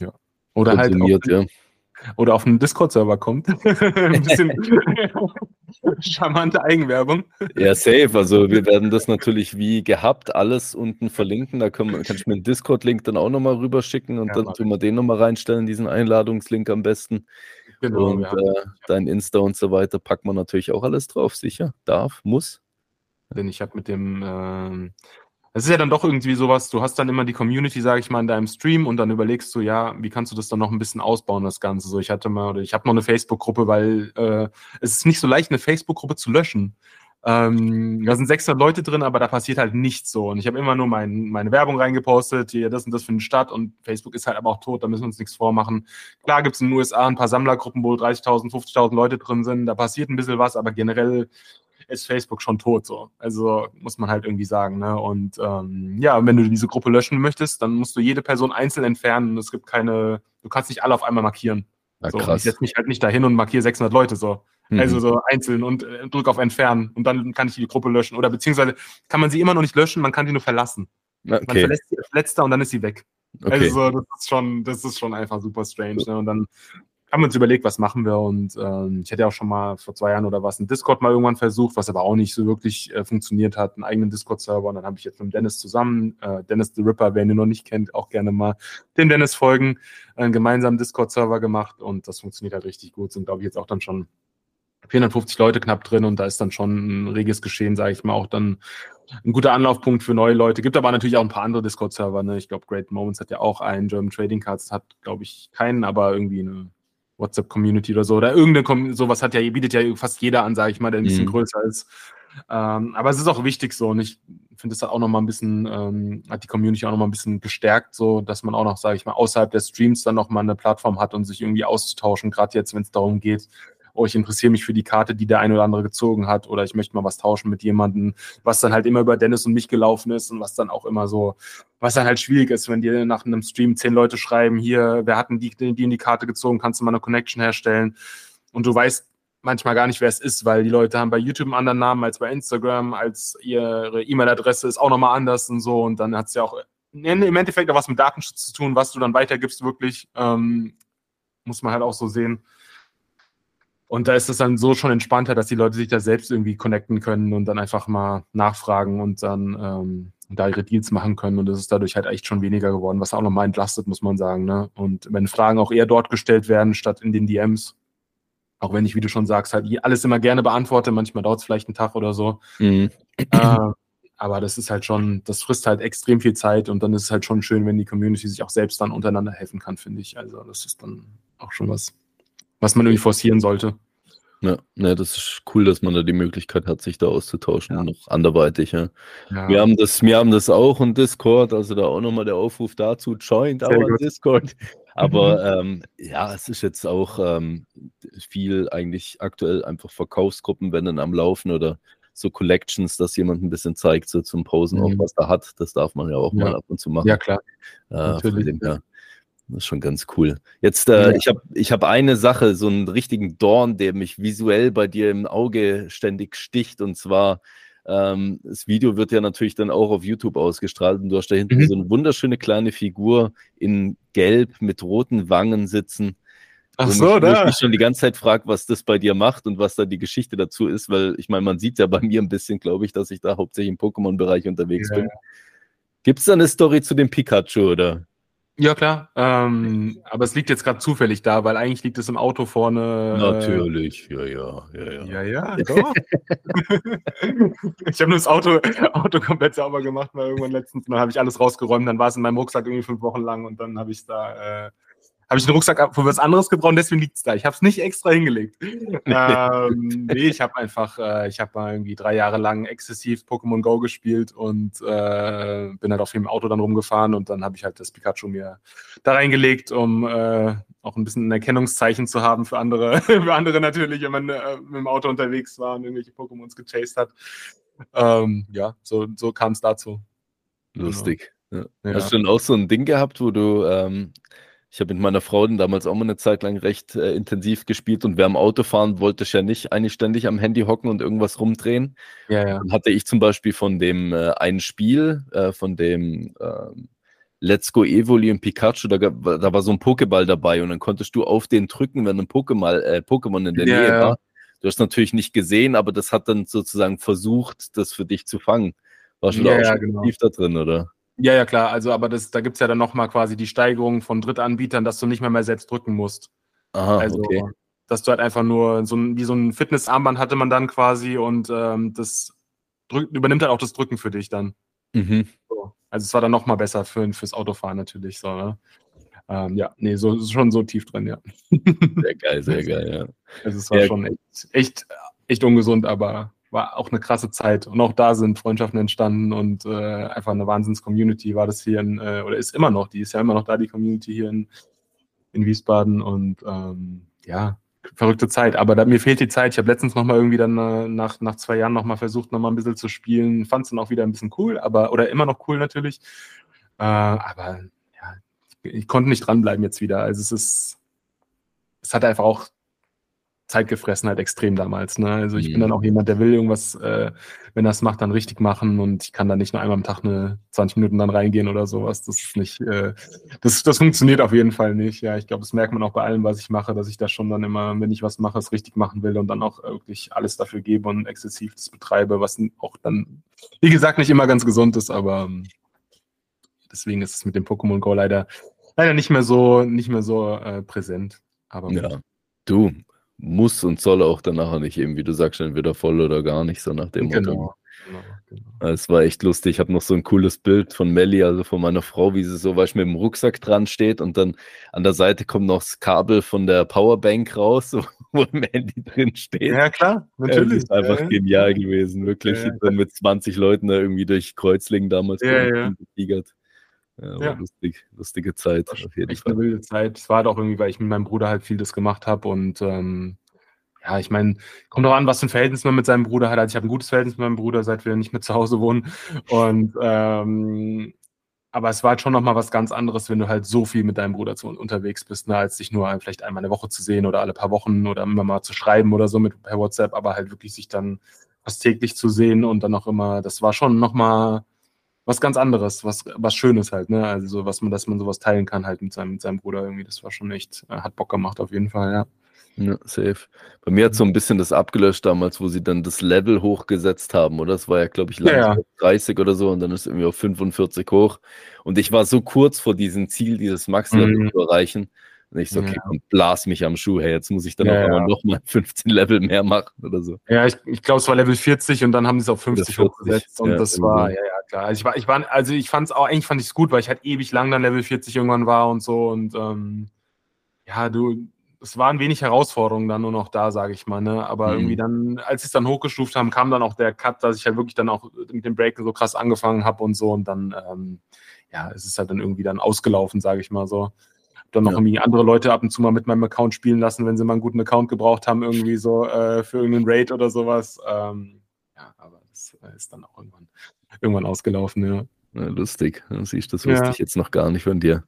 ja. Oder halt. Auch, ja oder auf einen Discord-Server kommt. Ein bisschen charmante Eigenwerbung. Ja, safe. Also wir werden das natürlich wie gehabt alles unten verlinken. Da können, kann ich mir einen Discord-Link dann auch nochmal rüberschicken und ja, dann tun wir den nochmal reinstellen, diesen Einladungslink am besten. Genau, und äh, dein Insta und so weiter packt man natürlich auch alles drauf, sicher. Darf, muss. Denn ich habe mit dem äh, es ist ja dann doch irgendwie sowas, du hast dann immer die Community, sage ich mal, in deinem Stream und dann überlegst du, ja, wie kannst du das dann noch ein bisschen ausbauen, das Ganze. So, ich hatte mal, oder ich habe noch eine Facebook-Gruppe, weil äh, es ist nicht so leicht, eine Facebook-Gruppe zu löschen. Ähm, da sind 600 Leute drin, aber da passiert halt nichts so. Und ich habe immer nur mein, meine Werbung reingepostet, hier das und das für Stadt und Facebook ist halt aber auch tot, da müssen wir uns nichts vormachen. Klar gibt es in den USA ein paar Sammlergruppen, wo 30.000, 50.000 Leute drin sind, da passiert ein bisschen was, aber generell ist Facebook schon tot so. Also muss man halt irgendwie sagen. Ne? Und ähm, ja, wenn du diese Gruppe löschen möchtest, dann musst du jede Person einzeln entfernen. Es gibt keine, du kannst nicht alle auf einmal markieren. Ja, so, ich setze mich halt nicht dahin und markiere 600 Leute so. Mhm. Also so einzeln und äh, drück auf Entfernen und dann kann ich die Gruppe löschen. Oder beziehungsweise kann man sie immer noch nicht löschen, man kann die nur verlassen. Okay. Man verlässt sie als letzter und dann ist sie weg. Okay. Also das ist schon, das ist schon einfach super strange. Ne? Und dann haben uns überlegt, was machen wir und ähm, ich hätte ja auch schon mal vor zwei Jahren oder was einen Discord mal irgendwann versucht, was aber auch nicht so wirklich äh, funktioniert hat, einen eigenen Discord-Server und dann habe ich jetzt mit Dennis zusammen, äh, Dennis the Ripper, wer ihn noch nicht kennt, auch gerne mal dem Dennis folgen, einen gemeinsamen Discord-Server gemacht und das funktioniert halt richtig gut, sind glaube ich jetzt auch dann schon 450 Leute knapp drin und da ist dann schon ein reges Geschehen, sage ich mal, auch dann ein guter Anlaufpunkt für neue Leute. Gibt aber natürlich auch ein paar andere Discord-Server. Ne? Ich glaube, Great Moments hat ja auch einen, German Trading Cards hat, glaube ich, keinen, aber irgendwie eine WhatsApp-Community oder so. Oder irgendeine, sowas hat ja, bietet ja fast jeder an, sage ich mal, der ein bisschen mhm. größer ist. Ähm, aber es ist auch wichtig so und ich finde es auch nochmal ein bisschen, ähm, hat die Community auch nochmal ein bisschen gestärkt, so dass man auch noch, sage ich mal, außerhalb der Streams dann nochmal eine Plattform hat und sich irgendwie auszutauschen, gerade jetzt, wenn es darum geht, oh, ich interessiere mich für die Karte, die der eine oder andere gezogen hat, oder ich möchte mal was tauschen mit jemandem, was dann halt immer über Dennis und mich gelaufen ist und was dann auch immer so, was dann halt schwierig ist, wenn dir nach einem Stream zehn Leute schreiben, hier, wer hat denn die, die in die Karte gezogen, kannst du mal eine Connection herstellen und du weißt manchmal gar nicht, wer es ist, weil die Leute haben bei YouTube einen anderen Namen als bei Instagram, als ihre E-Mail-Adresse ist auch nochmal anders und so und dann hat es ja auch im Endeffekt auch was mit Datenschutz zu tun, was du dann weitergibst, wirklich. Ähm, muss man halt auch so sehen. Und da ist es dann so schon entspannter, dass die Leute sich da selbst irgendwie connecten können und dann einfach mal nachfragen und dann ähm, da ihre Deals machen können. Und es ist dadurch halt echt schon weniger geworden, was auch nochmal entlastet, muss man sagen. Ne? Und wenn Fragen auch eher dort gestellt werden, statt in den DMs, auch wenn ich, wie du schon sagst, halt alles immer gerne beantworte, manchmal dauert es vielleicht einen Tag oder so. Mhm. Äh, aber das ist halt schon, das frisst halt extrem viel Zeit und dann ist es halt schon schön, wenn die Community sich auch selbst dann untereinander helfen kann, finde ich. Also das ist dann auch schon was, was man irgendwie forcieren sollte. Ja, ja, das ist cool, dass man da die Möglichkeit hat, sich da auszutauschen, ja. noch anderweitig. Ja. ja. Wir, haben das, wir haben das auch in Discord, also da auch nochmal der Aufruf dazu, joint our Discord. Aber ähm, ja, es ist jetzt auch ähm, viel eigentlich aktuell einfach Verkaufsgruppen, wenn dann am Laufen oder so Collections, dass jemand ein bisschen zeigt, so zum Posen mhm. auch, was er hat. Das darf man ja auch mal ab und zu machen. Ja, klar. Äh, Natürlich. Dem, ja. Das ist schon ganz cool. Jetzt, äh, ja. ich habe ich hab eine Sache, so einen richtigen Dorn, der mich visuell bei dir im Auge ständig sticht. Und zwar, ähm, das Video wird ja natürlich dann auch auf YouTube ausgestrahlt. Und du hast da hinten mhm. so eine wunderschöne kleine Figur in Gelb mit roten Wangen sitzen. Ach so, mich, da. Ich mich schon die ganze Zeit frage, was das bei dir macht und was da die Geschichte dazu ist, weil ich meine, man sieht ja bei mir ein bisschen, glaube ich, dass ich da hauptsächlich im Pokémon-Bereich unterwegs ja. bin. Gibt es da eine Story zu dem Pikachu oder? Ja, klar. Ähm, aber es liegt jetzt gerade zufällig da, weil eigentlich liegt es im Auto vorne. Äh, Natürlich, ja, ja, ja, ja. Ja, ja, doch. ich habe nur das Auto, Auto komplett sauber gemacht, weil irgendwann letztens, dann habe ich alles rausgeräumt, dann war es in meinem Rucksack irgendwie fünf Wochen lang und dann habe ich es da äh, habe ich den Rucksack für was anderes gebraucht, deswegen liegt es da. Ich habe es nicht extra hingelegt. ähm, nee, ich habe einfach, äh, ich habe mal irgendwie drei Jahre lang exzessiv Pokémon Go gespielt und äh, bin halt auf dem Auto dann rumgefahren und dann habe ich halt das Pikachu mir da reingelegt, um äh, auch ein bisschen ein Erkennungszeichen zu haben für andere, für andere natürlich, wenn man äh, mit dem Auto unterwegs war und irgendwelche Pokémons gechased hat. Ähm, ja, so, so kam es dazu. Lustig. Genau. Ja. Hast du denn auch so ein Ding gehabt, wo du ähm, ich habe mit meiner Frau damals auch mal eine Zeit lang recht äh, intensiv gespielt und wer am Auto fahren wollte ich ja nicht eigentlich ständig am Handy hocken und irgendwas rumdrehen. Ja, ja. Dann hatte ich zum Beispiel von dem äh, einen Spiel, äh, von dem äh, Let's Go Evoli und Pikachu, da, da war so ein Pokéball dabei und dann konntest du auf den drücken, wenn ein Pokémon, äh, Pokémon in der ja, Nähe war. Du hast natürlich nicht gesehen, aber das hat dann sozusagen versucht, das für dich zu fangen. Warst du ja, da auch schon genau. tief da drin, oder? Ja, ja, klar. Also, aber das, da gibt es ja dann nochmal quasi die Steigerung von Drittanbietern, dass du nicht mehr, mehr selbst drücken musst. Aha, also, okay. dass du halt einfach nur so ein, wie so ein Fitnessarmband hatte man dann quasi und ähm, das drück, übernimmt halt auch das Drücken für dich dann. Mhm. So. Also, es war dann nochmal besser für, fürs Autofahren natürlich. So, ne? Ähm, ja, nee, so schon so tief drin, ja. Sehr geil, sehr geil, ja. Also, es war ja. schon echt, echt, echt ungesund, aber war auch eine krasse Zeit. Und auch da sind Freundschaften entstanden und äh, einfach eine Wahnsinns-Community war das hier in, äh, oder ist immer noch, die ist ja immer noch da, die Community hier in, in Wiesbaden. Und ähm, ja, verrückte Zeit. Aber da, mir fehlt die Zeit. Ich habe letztens nochmal irgendwie dann äh, nach, nach zwei Jahren nochmal versucht, nochmal ein bisschen zu spielen. Fand es dann auch wieder ein bisschen cool, aber, oder immer noch cool natürlich. Äh, aber ja, ich, ich konnte nicht dranbleiben jetzt wieder. Also es ist, es hat einfach auch Zeit gefressen halt extrem damals. Ne? Also ich mhm. bin dann auch jemand, der will irgendwas, äh, wenn er es macht, dann richtig machen und ich kann da nicht nur einmal am Tag eine 20 Minuten dann reingehen oder sowas. Das ist nicht, äh, das, das funktioniert auf jeden Fall nicht. Ja, ich glaube, das merkt man auch bei allem, was ich mache, dass ich da schon dann immer, wenn ich was mache, es richtig machen will und dann auch wirklich alles dafür gebe und exzessiv das betreibe, was auch dann, wie gesagt, nicht immer ganz gesund ist, aber ähm, deswegen ist es mit dem Pokémon Go leider, leider nicht mehr so, nicht mehr so äh, präsent. Aber ja. Du, muss und soll auch danach nicht eben, wie du sagst, entweder voll oder gar nicht, so nach dem genau. Motto. Genau, genau. Es war echt lustig. Ich habe noch so ein cooles Bild von Melly, also von meiner Frau, wie sie so weißt, mit dem Rucksack dran steht und dann an der Seite kommt noch das Kabel von der Powerbank raus, wo im Handy drin steht. Ja, klar, natürlich. Das ist einfach ja, genial gewesen, wirklich. Ja, ja. mit 20 Leuten da irgendwie durch Kreuzlingen damals ja, ja. getigert. Ja, ja. Lustig, lustige Zeit. Auf jeden echt Fall. eine wilde Zeit. Es war doch halt irgendwie, weil ich mit meinem Bruder halt viel das gemacht habe und ähm, ja, ich meine, kommt auch an, was für ein Verhältnis man mit seinem Bruder hat. Also ich habe ein gutes Verhältnis mit meinem Bruder, seit wir nicht mehr zu Hause wohnen. Und ähm, aber es war halt schon nochmal was ganz anderes, wenn du halt so viel mit deinem Bruder zu, unterwegs bist, ne, als dich nur vielleicht einmal eine Woche zu sehen oder alle paar Wochen oder immer mal zu schreiben oder so mit per WhatsApp, aber halt wirklich sich dann fast täglich zu sehen und dann auch immer, das war schon nochmal was ganz anderes, was, was Schönes halt, ne? Also so, was man, dass man sowas teilen kann halt mit seinem, mit seinem Bruder irgendwie. Das war schon echt, äh, hat Bock gemacht auf jeden Fall, ja. Ja, safe. Bei mir hat so ein bisschen das abgelöscht damals, wo sie dann das Level hochgesetzt haben, oder? Das war ja, glaube ich, ja, ja. 30 oder so und dann ist irgendwie auf 45 hoch. Und ich war so kurz vor diesem Ziel, dieses Max-Level Mhm. zu erreichen. Und ich so, okay, Ja. komm, blas mich am Schuh, hey, jetzt muss ich dann Ja, auch ja. nochmal 15 Level mehr machen oder so. Ja, ich, ich glaube, es war Level 40 und dann haben sie es auf 50 40, hochgesetzt und ja, das war, ja, ja, klar. Also ich war, ich war, also ich fand es auch, eigentlich fand ich es gut, weil ich halt ewig lang dann Level 40 irgendwann war und so und ähm, ja, du, es waren wenig Herausforderungen dann nur noch da, sage ich mal, ne? Aber Mhm. irgendwie dann, als sie es dann hochgestuft haben, kam dann auch der Cut, dass ich halt wirklich dann auch mit dem Breaken so krass angefangen habe und so und dann, ähm, ja, es ist halt dann irgendwie dann ausgelaufen, sage ich mal so. Dann noch Ja. irgendwie andere Leute ab und zu mal mit meinem Account spielen lassen, wenn sie mal einen guten Account gebraucht haben, irgendwie so äh, für irgendeinen Raid oder sowas. Ähm, ja, aber das äh, ist dann auch irgendwann, irgendwann ausgelaufen, ja. Ja, lustig. Ja, siehst, das Ja. wusste ich jetzt noch gar nicht von dir.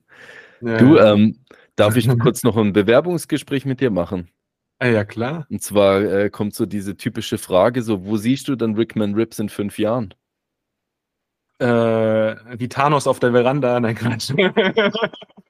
ja Du, ja. ähm, darf ich kurz noch ein Bewerbungsgespräch mit dir machen? Ah, ja, klar. Und zwar äh, kommt so diese typische Frage: so, wo siehst du dann Rickman Rips in fünf Jahren? Äh, wie Thanos auf der Veranda, nein, Quatsch.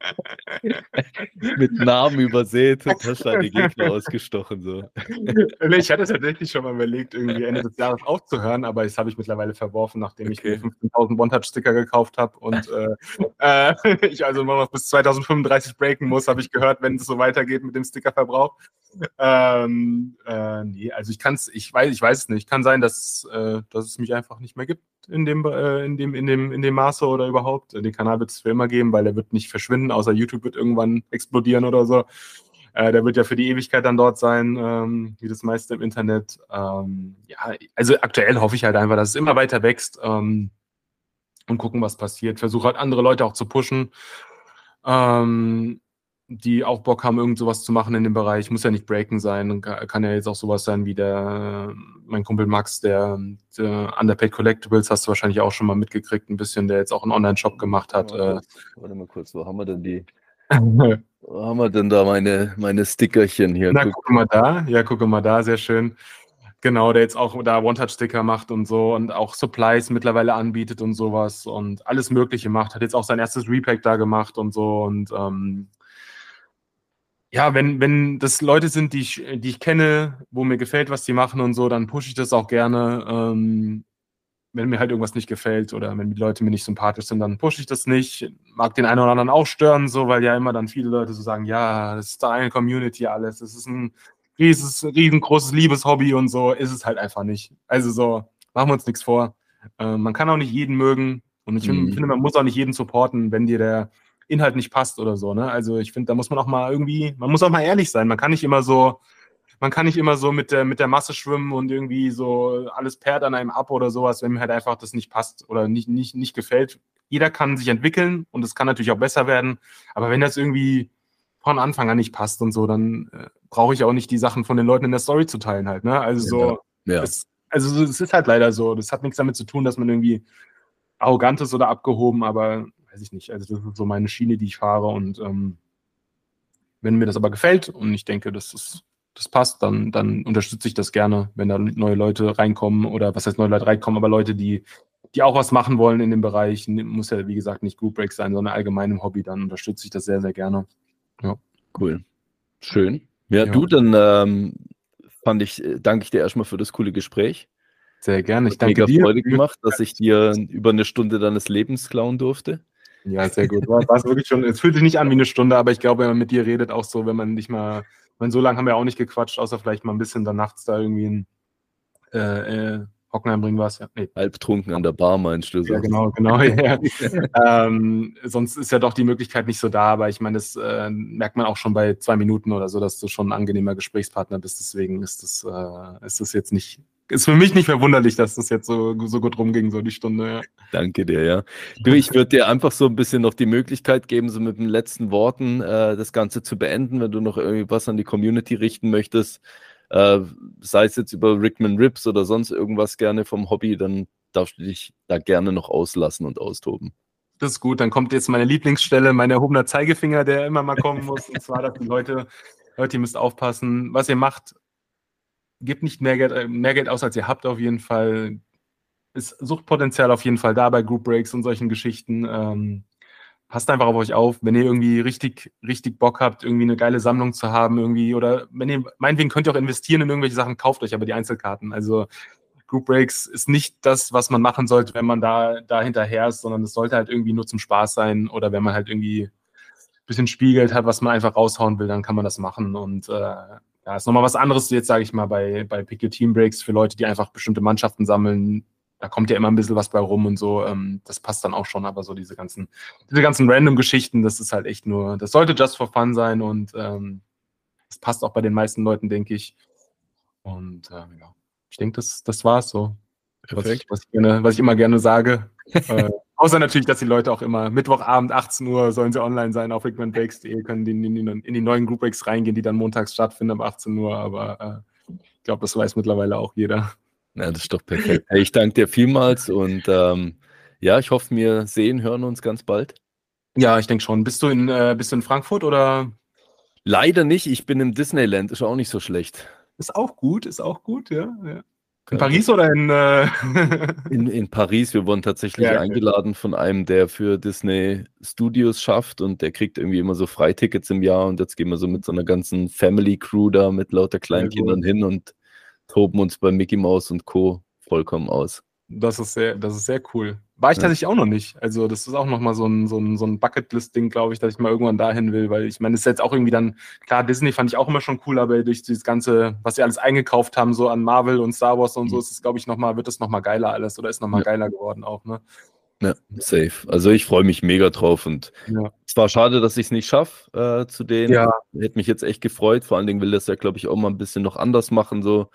Mit Namen übersät, hast deine Gegner ausgestochen. So. Ich hatte tatsächlich schon mal überlegt, irgendwie Ende des Jahres aufzuhören, aber das habe ich mittlerweile verworfen, nachdem ich Okay. mir 15.000 One-Touch-Sticker gekauft habe und äh, äh, ich also nur noch bis 2035 breaken muss, habe ich gehört, wenn es so weitergeht mit dem Stickerverbrauch. Ähm, äh, nee, also ich kann es, ich weiß, ich weiß es nicht. Kann sein, dass, äh, dass es mich einfach nicht mehr gibt in dem, äh, in dem, in dem, in dem Maße oder überhaupt. Den Kanal wird es für immer geben, weil der wird nicht verschwinden, außer YouTube wird irgendwann explodieren oder so. Äh, der wird ja für die Ewigkeit dann dort sein, ähm, wie das meiste im Internet. Ähm, ja, also aktuell hoffe ich halt einfach, dass es immer weiter wächst ähm, und gucken, was passiert. Versuche halt andere Leute auch zu pushen, ähm, die auch Bock haben, irgend sowas zu machen in dem Bereich. Muss ja nicht Breaken sein, kann, kann ja jetzt auch sowas sein wie der, mein Kumpel Max, der, der Underpaid Collectibles, hast du wahrscheinlich auch schon mal mitgekriegt, ein bisschen, der jetzt auch einen Online-Shop gemacht hat. Äh, Warte mal kurz, wo haben wir denn die? Wo haben wir denn da meine, meine Stickerchen hier? Na, Guck. guck mal da. Ja, guck mal da, sehr schön. Genau, der jetzt auch da One-Touch-Sticker macht und so und auch Supplies mittlerweile anbietet und sowas und alles Mögliche macht. Hat jetzt auch sein erstes Repack da gemacht und so und ähm, ja, wenn, wenn das Leute sind, die ich, die ich kenne, wo mir gefällt, was die machen und so, dann pushe ich das auch gerne. Ähm, wenn mir halt irgendwas nicht gefällt oder wenn die Leute mir nicht sympathisch sind, dann pushe ich das nicht. Mag den einen oder anderen auch stören, so, weil ja immer dann viele Leute so sagen, ja, das ist deine Community alles, das ist ein rieses, riesengroßes Liebeshobby und so, ist es halt einfach nicht. Also so, machen wir uns nichts vor. Äh, man kann auch nicht jeden mögen und ich Mhm. find, finde, man muss auch nicht jeden supporten, wenn dir der Inhalt nicht passt oder so, ne? Also ich finde, da muss man auch mal irgendwie, man muss auch mal ehrlich sein. Man kann nicht immer so, man kann nicht immer so mit der, mit der Masse schwimmen und irgendwie so alles perrt an einem ab oder sowas, wenn mir halt einfach das nicht passt oder nicht, nicht, nicht gefällt. Jeder kann sich entwickeln und es kann natürlich auch besser werden. Aber wenn das irgendwie von Anfang an nicht passt und so, dann äh, brauche ich auch nicht die Sachen von den Leuten in der Story zu teilen halt, ne? Also so, Ja. es, also es ist halt leider so. Das hat nichts damit zu tun, dass man irgendwie arrogant ist oder abgehoben, aber weiß ich nicht. Also das ist so meine Schiene, die ich fahre und ähm, wenn mir das aber gefällt und ich denke, das ist das passt, dann, dann unterstütze ich das gerne, wenn da neue Leute reinkommen oder was heißt neue Leute reinkommen, aber Leute, die, die auch was machen wollen in dem Bereich, muss ja wie gesagt nicht Group Break sein, sondern allgemein im Hobby, dann unterstütze ich das sehr, sehr gerne. Cool. Schön. Ja, Ja. du, dann ähm, fand ich, äh, danke ich dir erstmal für das coole Gespräch. Sehr gerne. Ich Hat danke mega dir. Freude gemacht, dass ich dir über eine Stunde deines Lebens klauen durfte. Ja, sehr gut. War, war es wirklich schon, es fühlt sich nicht an wie eine Stunde, aber ich glaube, wenn man mit dir redet, auch so, wenn man nicht mal, ich meine, so lange haben wir auch nicht gequatscht, außer vielleicht mal ein bisschen dann nachts da irgendwie ein äh, äh, Hockenheim bringen was. Ja, nee. Halbtrunken an der Bar, meinst du? so? ja genau, genau. Ja. ähm, sonst ist ja doch die Möglichkeit nicht so da, aber ich meine, das äh, merkt man auch schon bei zwei Minuten oder so, dass du schon ein angenehmer Gesprächspartner bist. Deswegen ist das, äh, ist das jetzt nicht ist für mich nicht verwunderlich, dass das jetzt so, so gut rumging, so die Stunde. Ja. Danke dir, ja. Du, ich würde dir einfach so ein bisschen noch die Möglichkeit geben, so mit den letzten Worten äh, das Ganze zu beenden, wenn du noch irgendwas an die Community richten möchtest. Äh, sei es jetzt über Rickman Rips oder sonst irgendwas gerne vom Hobby, dann darfst du dich da gerne noch auslassen und austoben. Das ist gut, dann kommt jetzt meine Lieblingsstelle, mein erhobener Zeigefinger, der immer mal kommen muss. und zwar, dass die Leute, Leute, ihr müsst aufpassen, was ihr macht, gebt nicht mehr Geld, äh, mehr Geld aus, als ihr habt auf jeden Fall. Ist Suchtpotenzial auf jeden Fall da bei Group Breaks und solchen Geschichten. Ähm, passt einfach auf euch auf, wenn ihr irgendwie richtig, richtig Bock habt, irgendwie eine geile Sammlung zu haben, irgendwie, oder wenn ihr, meinetwegen könnt ihr auch investieren in irgendwelche Sachen, kauft euch aber die Einzelkarten. Also Group Breaks ist nicht das, was man machen sollte, wenn man da, da hinterher ist, sondern es sollte halt irgendwie nur zum Spaß sein oder wenn man halt irgendwie ein bisschen Spielgeld hat, was man einfach raushauen will, dann kann man das machen und äh, ja, ist nochmal was anderes jetzt, sage ich mal, bei, bei Pick Your Team Breaks für Leute, die einfach bestimmte Mannschaften sammeln, da kommt ja immer ein bisschen was bei rum und so. Ähm, das passt dann auch schon, aber so diese ganzen, diese ganzen random Geschichten, das ist halt echt nur, das sollte just for fun sein und ähm, das passt auch bei den meisten Leuten, denke ich. Und äh, ja, ich denke, das, das war es so. Was ich, was, ich gerne, was ich immer gerne sage. äh, außer natürlich, dass die Leute auch immer Mittwochabend 18 Uhr sollen sie online sein auf rickmanbakes.de, können die in, die in die neuen Group Breaks reingehen, die dann montags stattfinden um 18 Uhr. Aber äh, ich glaube, das weiß mittlerweile auch jeder. Ja, das ist doch perfekt. Ich danke dir vielmals und ähm, ja, ich hoffe, wir sehen, hören uns ganz bald. Ja, ich denke schon. Bist du in, äh, bist du in Frankfurt oder? Leider nicht. Ich bin im Disneyland. Ist auch nicht so schlecht. Ist auch gut, ist auch gut, ja. ja. In Paris oder in, äh in, in Paris? Wir wurden tatsächlich ja, okay. eingeladen von einem, der für Disney Studios schafft und der kriegt irgendwie immer so Freitickets im Jahr und jetzt gehen wir so mit so einer ganzen Family Crew da mit lauter Kleinkindern hin und toben uns bei Mickey Mouse und Co. vollkommen aus. Das ist sehr, das ist sehr cool. War ich ja. tatsächlich auch noch nicht. Also, das ist auch nochmal so ein, so ein, so ein Bucketlist-Ding, glaube ich, dass ich mal irgendwann dahin will, weil ich meine, das ist jetzt auch irgendwie dann, klar, Disney fand ich auch immer schon cool, aber durch dieses ganze, was sie alles eingekauft haben, so an Marvel und Star Wars und mhm. so, ist es, glaube ich, nochmal, wird das nochmal geiler alles oder ist nochmal ja. geiler geworden auch, ne? Ja, safe. Also ich freue mich mega drauf und ja. es war schade, dass ich es nicht schaffe äh, zu denen. Ja. Hätte mich jetzt echt gefreut. Vor allen Dingen will das ja, glaube ich, auch mal ein bisschen noch anders machen, so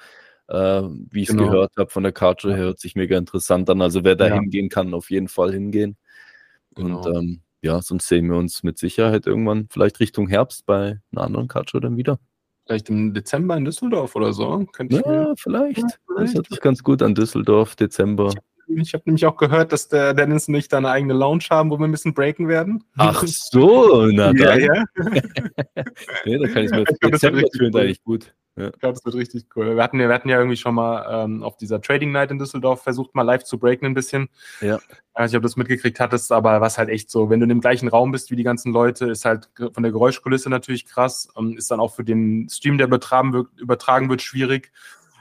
äh, wie ich es genau. gehört habe von der Karte her, hört sich mega interessant an. Also wer da ja. hingehen kann, auf jeden Fall hingehen. Genau. Und ähm, ja, sonst sehen wir uns mit Sicherheit irgendwann vielleicht Richtung Herbst bei einer anderen Karte dann wieder. Vielleicht im Dezember in Düsseldorf oder so? Könnte ja, vielleicht. Ja, vielleicht. Das hört sich ganz gut an Düsseldorf, Dezember. Ich habe nämlich auch gehört, dass der Dennis und ich da eine eigene Lounge haben, wo wir ein bisschen breaken werden. Ach so, na dann. Ja, ja. ja da kann ich mir Dezember fühlen eigentlich gut. Ja. Ich glaube, das wird richtig cool. Wir hatten, wir hatten ja irgendwie schon mal ähm, auf dieser Trading Night in Düsseldorf versucht, mal live zu breaken ein bisschen. Ja. Ich weiß nicht, ob du das mitgekriegt hattest, aber was halt echt so, wenn du in dem gleichen Raum bist wie die ganzen Leute, ist halt von der Geräuschkulisse natürlich krass. und ist dann auch für den Stream, der übertragen wird, übertragen wird schwierig.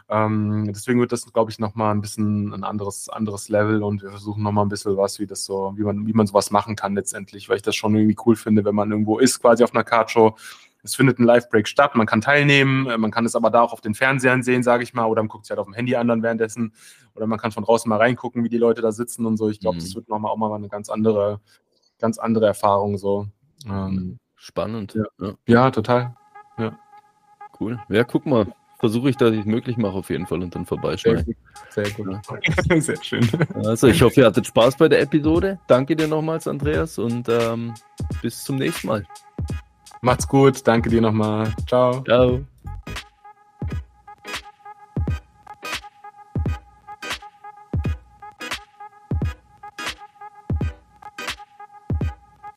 Ähm, deswegen wird das, glaube ich, nochmal ein bisschen ein anderes, anderes Level und wir versuchen nochmal ein bisschen was, wie das so, wie man, wie man sowas machen kann letztendlich, weil ich das schon irgendwie cool finde, wenn man irgendwo ist, quasi auf einer Card-Show es findet ein Live-Break statt, man kann teilnehmen, äh, man kann es aber da auch auf den Fernsehern sehen, sage ich mal, oder man guckt es halt auf dem Handy an dann währenddessen, oder man kann von draußen mal reingucken, wie die Leute da sitzen und so. Ich glaube, mhm. das wird nochmal auch mal eine ganz andere, ganz andere Erfahrung so. Ähm, Spannend. Ja, ja. ja total. Ja. Cool. Ja, guck mal. Versuche ich, dass ich es möglich mache auf jeden Fall und dann vorbeischauen. Sehr gut. Sehr, gut. Sehr schön. Also ich hoffe, ihr hattet Spaß bei der Episode. Danke dir nochmals, Andreas, und ähm, bis zum nächsten Mal. Macht's gut. Danke dir nochmal. Ciao. Ciao.